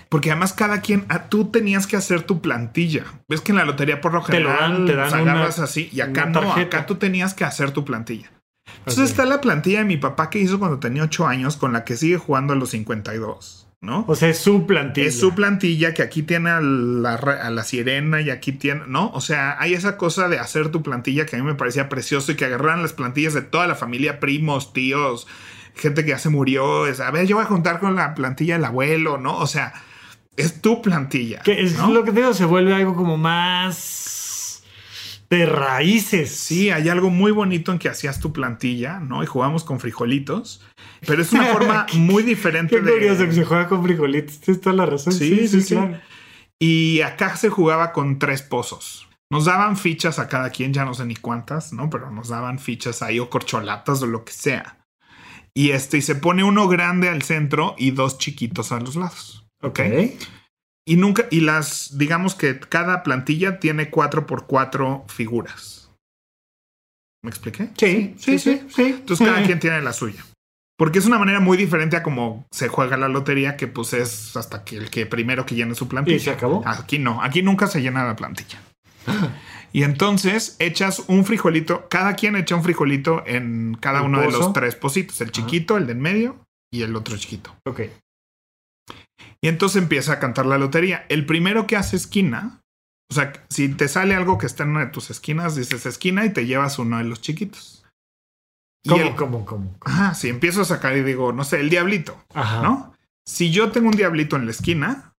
Porque además cada quien, ah, tú tenías que hacer tu plantilla. Ves que en la lotería por lo Te lo general dan- te dan agarras una- así y acá no, acá tú tenías que hacer tu plantilla. Entonces está la plantilla de mi papá que hizo cuando tenía 8 años con la que sigue jugando a los 52, ¿no? O sea, es su plantilla. Es su plantilla que aquí tiene a la, a la sirena y aquí tiene, ¿no? O sea, hay esa cosa de hacer tu plantilla que a mí me parecía precioso y que agarraran las plantillas de toda la familia, primos, tíos, gente que ya se murió. Es, a ver, yo voy a juntar con la plantilla del abuelo, ¿no? O sea, es tu plantilla. Que es ¿no? lo que te digo, se vuelve algo como más de raíces. Sí, hay algo muy bonito en que hacías tu plantilla, ¿no? Y jugamos con frijolitos. Pero es una [laughs] forma muy diferente Qué de. curioso que se juega con frijolitos. Tienes toda la razón. Sí, sí, sí. claro. Y acá se jugaba con tres pozos. Nos daban fichas a cada quien, ya no sé ni cuántas, ¿no? Pero nos daban fichas ahí o corcholatas o lo que sea. Y este, y se pone uno grande al centro y dos chiquitos a los lados. Ok. Y nunca, y las, digamos que cada plantilla tiene cuatro por cuatro figuras. ¿Me expliqué? Sí, sí, sí, sí. Entonces cada quien tiene la suya. Porque es una manera muy diferente a como se juega la lotería, que pues es hasta que el que primero que llene su plantilla. ¿Y se acabó? Aquí no, aquí nunca se llena la plantilla. Y entonces echas un frijolito, cada quien echa un frijolito en cada ¿El uno de los tres pocitos, el chiquito, el del medio y el otro chiquito. Ok. Y entonces empieza a cantar la lotería. El primero que hace esquina, o sea, si te sale algo que está en una de tus esquinas, dices esquina y te llevas uno de los chiquitos. Y ¿Cómo, el- cómo, cómo? Ajá, si empiezo a sacar y digo, no sé, el diablito, Ajá. ¿no? Si yo tengo un diablito en la esquina,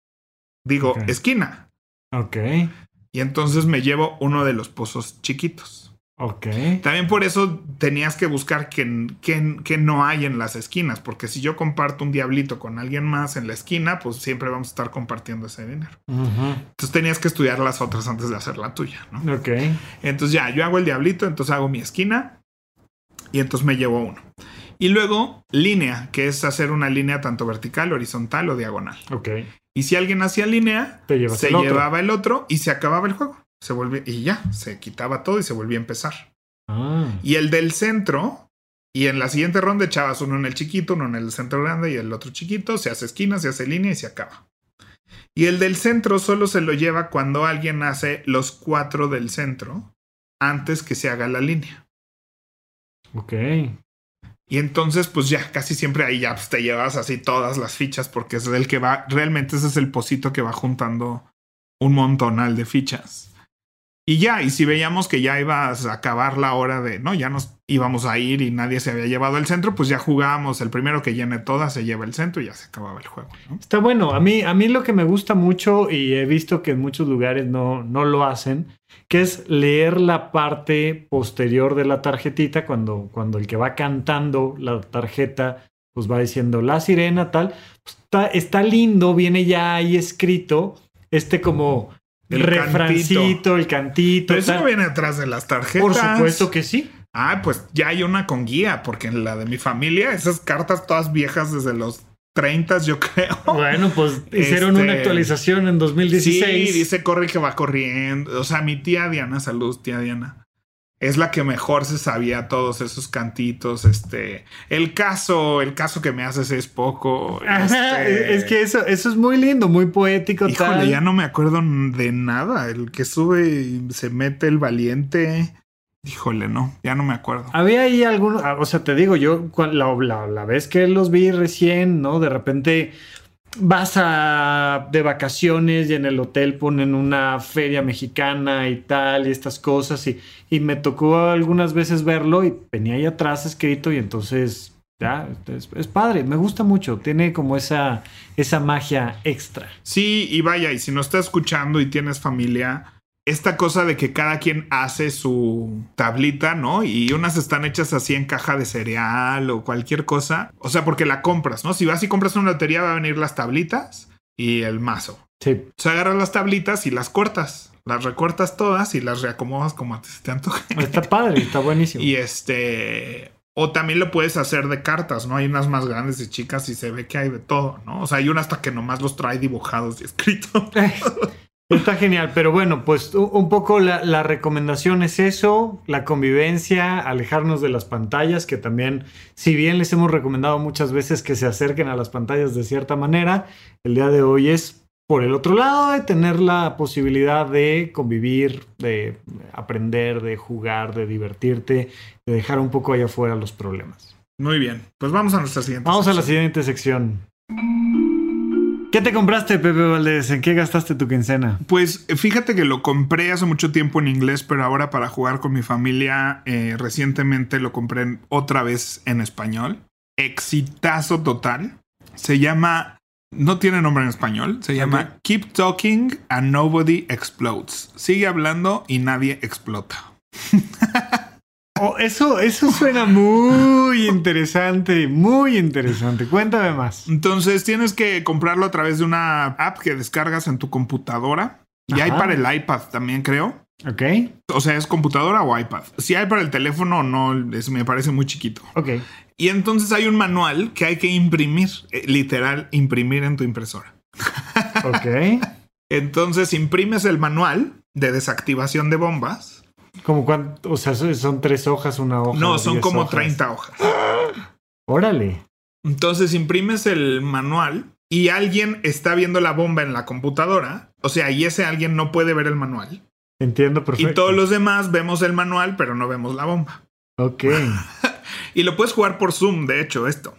digo esquina. Ok. Y entonces me llevo uno de los pozos chiquitos. Ok. También por eso tenías que buscar que, que, que no hay en las esquinas, porque si yo comparto un diablito con alguien más en la esquina, pues siempre vamos a estar compartiendo ese dinero. Entonces tenías que estudiar las otras antes de hacer la tuya, ¿no? Ok. Entonces ya, yo hago el diablito, entonces hago mi esquina y entonces me llevo uno. Y luego línea, que es hacer una línea tanto vertical, horizontal o diagonal. Ok. Y si alguien hacía línea, Te se el llevaba el otro y se acababa el juego. Se volvía y ya, se quitaba todo y se volvía a empezar. Ah. Y el del centro, y en la siguiente ronda echabas uno en el chiquito, uno en el centro grande y el otro chiquito, se hace esquina, se hace línea y se acaba. Y el del centro solo se lo lleva cuando alguien hace los cuatro del centro antes que se haga la línea. Ok. Y entonces, pues ya casi siempre ahí ya pues, te llevas así todas las fichas porque es el que va, realmente ese es el pocito que va juntando un montonal de fichas. Y ya, y si veíamos que ya ibas a acabar la hora de, no, ya nos íbamos a ir y nadie se había llevado el centro, pues ya jugábamos, el primero que llene todas se lleva el centro y ya se acababa el juego. Está bueno, a mí, a mí lo que me gusta mucho y he visto que en muchos lugares no, no lo hacen, que es leer la parte posterior de la tarjetita cuando, cuando el que va cantando la tarjeta pues va diciendo la sirena tal, pues está, está lindo, viene ya ahí escrito este como el refrancito, el cantito. Pero eso no viene atrás de las tarjetas. Por supuesto que sí. Ah, pues ya hay una con guía, porque en la de mi familia, esas cartas todas viejas desde los 30, yo creo. Bueno, pues [laughs] hicieron una este, actualización en 2016. Sí, dice corre que va corriendo. O sea, mi tía Diana, salud, tía Diana es la que mejor se sabía todos esos cantitos. Este, el caso, el caso que me haces es poco. Este, es que eso, eso es muy lindo, muy poético. Híjole, ya no me acuerdo de nada. El que sube y se mete el valiente. Híjole, no, ya no me acuerdo. Había ahí algunos, o sea, te digo, yo la, la, la vez que los vi recién, ¿no? De repente vas a de vacaciones y en el hotel ponen una feria mexicana y tal y estas cosas y, y me tocó algunas veces verlo y venía ahí atrás escrito y entonces ya es, es, padre, me gusta mucho, tiene como esa, esa magia extra. Sí, y vaya, y si no estás escuchando y tienes familia, esta cosa de que cada quien hace su tablita, ¿no? Y unas están hechas así en caja de cereal o cualquier cosa. O sea, porque la compras, ¿no? Si vas y compras una lotería, va a venir las tablitas y el mazo. Sí. O sea, agarras las tablitas y las cortas. Las recortas todas y las reacomodas como te, antoje. Está padre, está [laughs] buenísimo. Y este. O también lo puedes hacer de cartas, ¿no? Hay unas más grandes y chicas y se ve que hay de todo, ¿no? O sea, hay una hasta que nomás los trae dibujados y escritos. [laughs] Está genial, pero bueno, pues un poco la, la, recomendación es eso, la convivencia, alejarnos de las pantallas, que también, si bien les hemos recomendado muchas veces que se acerquen a las pantallas de cierta manera, el día de hoy es por el otro lado de tener la posibilidad de convivir, de aprender, de jugar, de divertirte, de dejar un poco allá afuera los problemas. Muy bien, pues vamos a nuestra siguiente. Vamos sección. a la siguiente sección. ¿Qué te compraste, Pepe Valdés? ¿En qué gastaste tu quincena? Pues fíjate que lo compré hace mucho tiempo en inglés, pero ahora para jugar con mi familia, eh, recientemente lo compré otra vez en español. Exitazo total. Se llama, no tiene nombre en español, se llama. Keep Talking and Nobody Explodes. Sigue hablando y nadie explota. [laughs] Oh, eso, eso suena muy interesante, muy interesante. Cuéntame más. Entonces tienes que comprarlo a través de una app que descargas en tu computadora. Y Ajá. hay para el iPad también, creo. Ok. O sea, es computadora o iPad. Si hay para el teléfono, no, es, me parece muy chiquito. Ok. Y entonces hay un manual que hay que imprimir, eh, literal, imprimir en tu impresora. Ok. [laughs] entonces imprimes el manual de desactivación de bombas. ¿Como cuánto? O sea, son tres hojas, una hoja. No, son como hojas. 30 hojas. Órale. Entonces imprimes el manual y alguien está viendo la bomba en la computadora. O sea, y ese alguien no puede ver el manual. Entiendo perfecto. Y todos los demás vemos el manual, pero no vemos la bomba. Ok. [laughs] y lo puedes jugar por Zoom, de hecho, esto.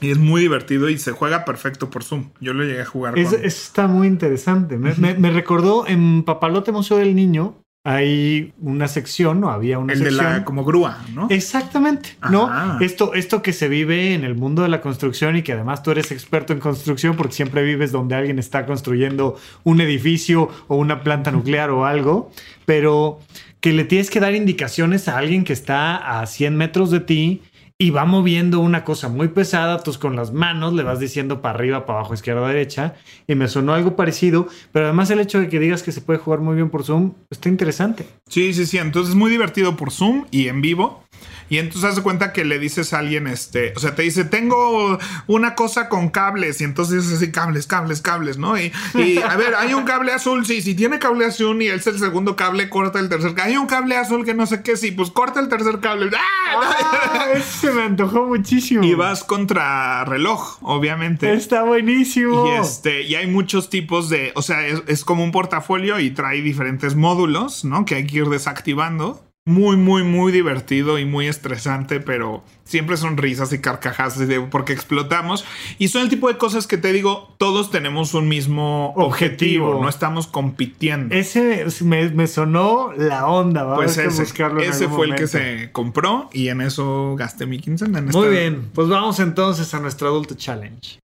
Y es muy divertido y se juega perfecto por Zoom. Yo lo llegué a jugar. Es, con... Está muy interesante. Me, me, me recordó en Papalote Museo del Niño, hay una sección, ¿no? Había una el sección. de la como grúa, ¿no? Exactamente, Ajá. ¿no? Esto, esto que se vive en el mundo de la construcción y que además tú eres experto en construcción porque siempre vives donde alguien está construyendo un edificio o una planta nuclear o algo, pero que le tienes que dar indicaciones a alguien que está a 100 metros de ti y va moviendo una cosa muy pesada, tú con las manos le vas diciendo para arriba, para abajo, izquierda, derecha, y me sonó algo parecido, pero además el hecho de que digas que se puede jugar muy bien por Zoom está interesante. Sí, sí, sí, entonces es muy divertido por Zoom y en vivo. Y entonces hace cuenta que le dices a alguien, este, o sea, te dice, tengo una cosa con cables. Y entonces dices así, cables, cables, cables, ¿no? Y, y a ver, hay un cable azul, sí, si tiene cable azul y es el segundo cable, corta el tercer cable. Hay un cable azul que no sé qué, sí, pues corta el tercer cable. ¡Ah! se me antojó muchísimo. Y vas contra reloj, obviamente. Está buenísimo. Y este, y hay muchos tipos de, o sea, es, es como un portafolio y trae diferentes módulos, ¿no? Que hay que ir desactivando muy, muy, muy divertido y muy estresante, pero siempre son risas y carcajadas porque explotamos. Y son el tipo de cosas que te digo, todos tenemos un mismo objetivo, no estamos compitiendo. Ese me, sonó la onda, pues ese, ese fue el que se compró y en eso gasté mi quincena. muy bien, pues vamos entonces a nuestro adulto challenge.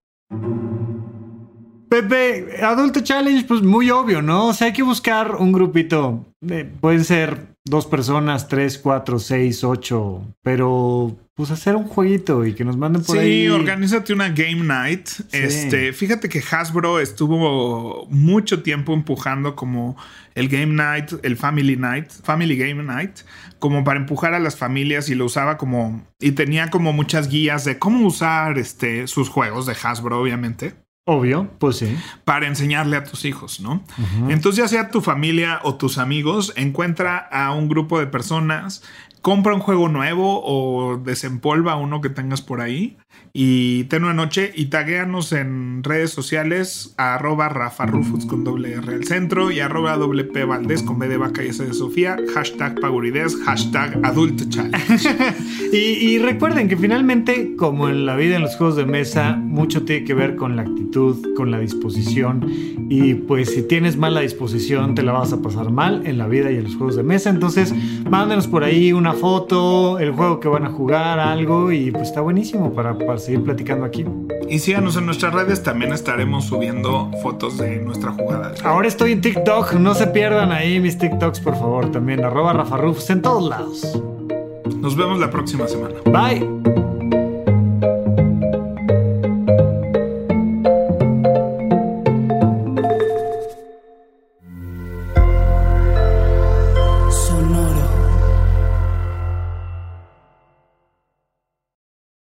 Pepe, Adulto Challenge, pues muy obvio, ¿no? O sea, hay que buscar un grupito. Eh, pueden ser dos personas, tres, cuatro, seis, ocho, pero pues hacer un jueguito y que nos manden por ahí. Sí, organízate una game night. Este, fíjate que Hasbro estuvo mucho tiempo empujando como el game night, el family night, family game night, como para empujar a las familias y lo usaba como y tenía como muchas guías de cómo usar este sus juegos de Hasbro, obviamente. Obvio, pues sí. Para enseñarle a tus hijos, ¿no? Entonces, ya sea tu familia o tus amigos, encuentra a un grupo de personas, compra un juego nuevo o desempolva uno que tengas por ahí y ten una noche y taguéanos en redes sociales a arroba Rafa Rufus con doble R al centro y arroba doble P Valdés con B de vaca y S de Sofía, hashtag Pagurideas, hashtag Adulto [laughs] y, y recuerden que finalmente, como en la vida en los juegos de mesa, mucho tiene que ver con la actitud, con la disposición y pues si tienes mala disposición te la vas a pasar mal en la vida y en los juegos de mesa. Entonces, mándenos por ahí una foto, el juego que van a jugar, algo y pues está buenísimo para, para seguir platicando aquí. Y síganos en nuestras redes, también estaremos subiendo fotos de nuestra jugada. Ahora estoy en TikTok, no se pierdan ahí mis TikToks, por favor, también arroba Rafa Rufus en todos lados. Nos vemos la próxima semana. Bye.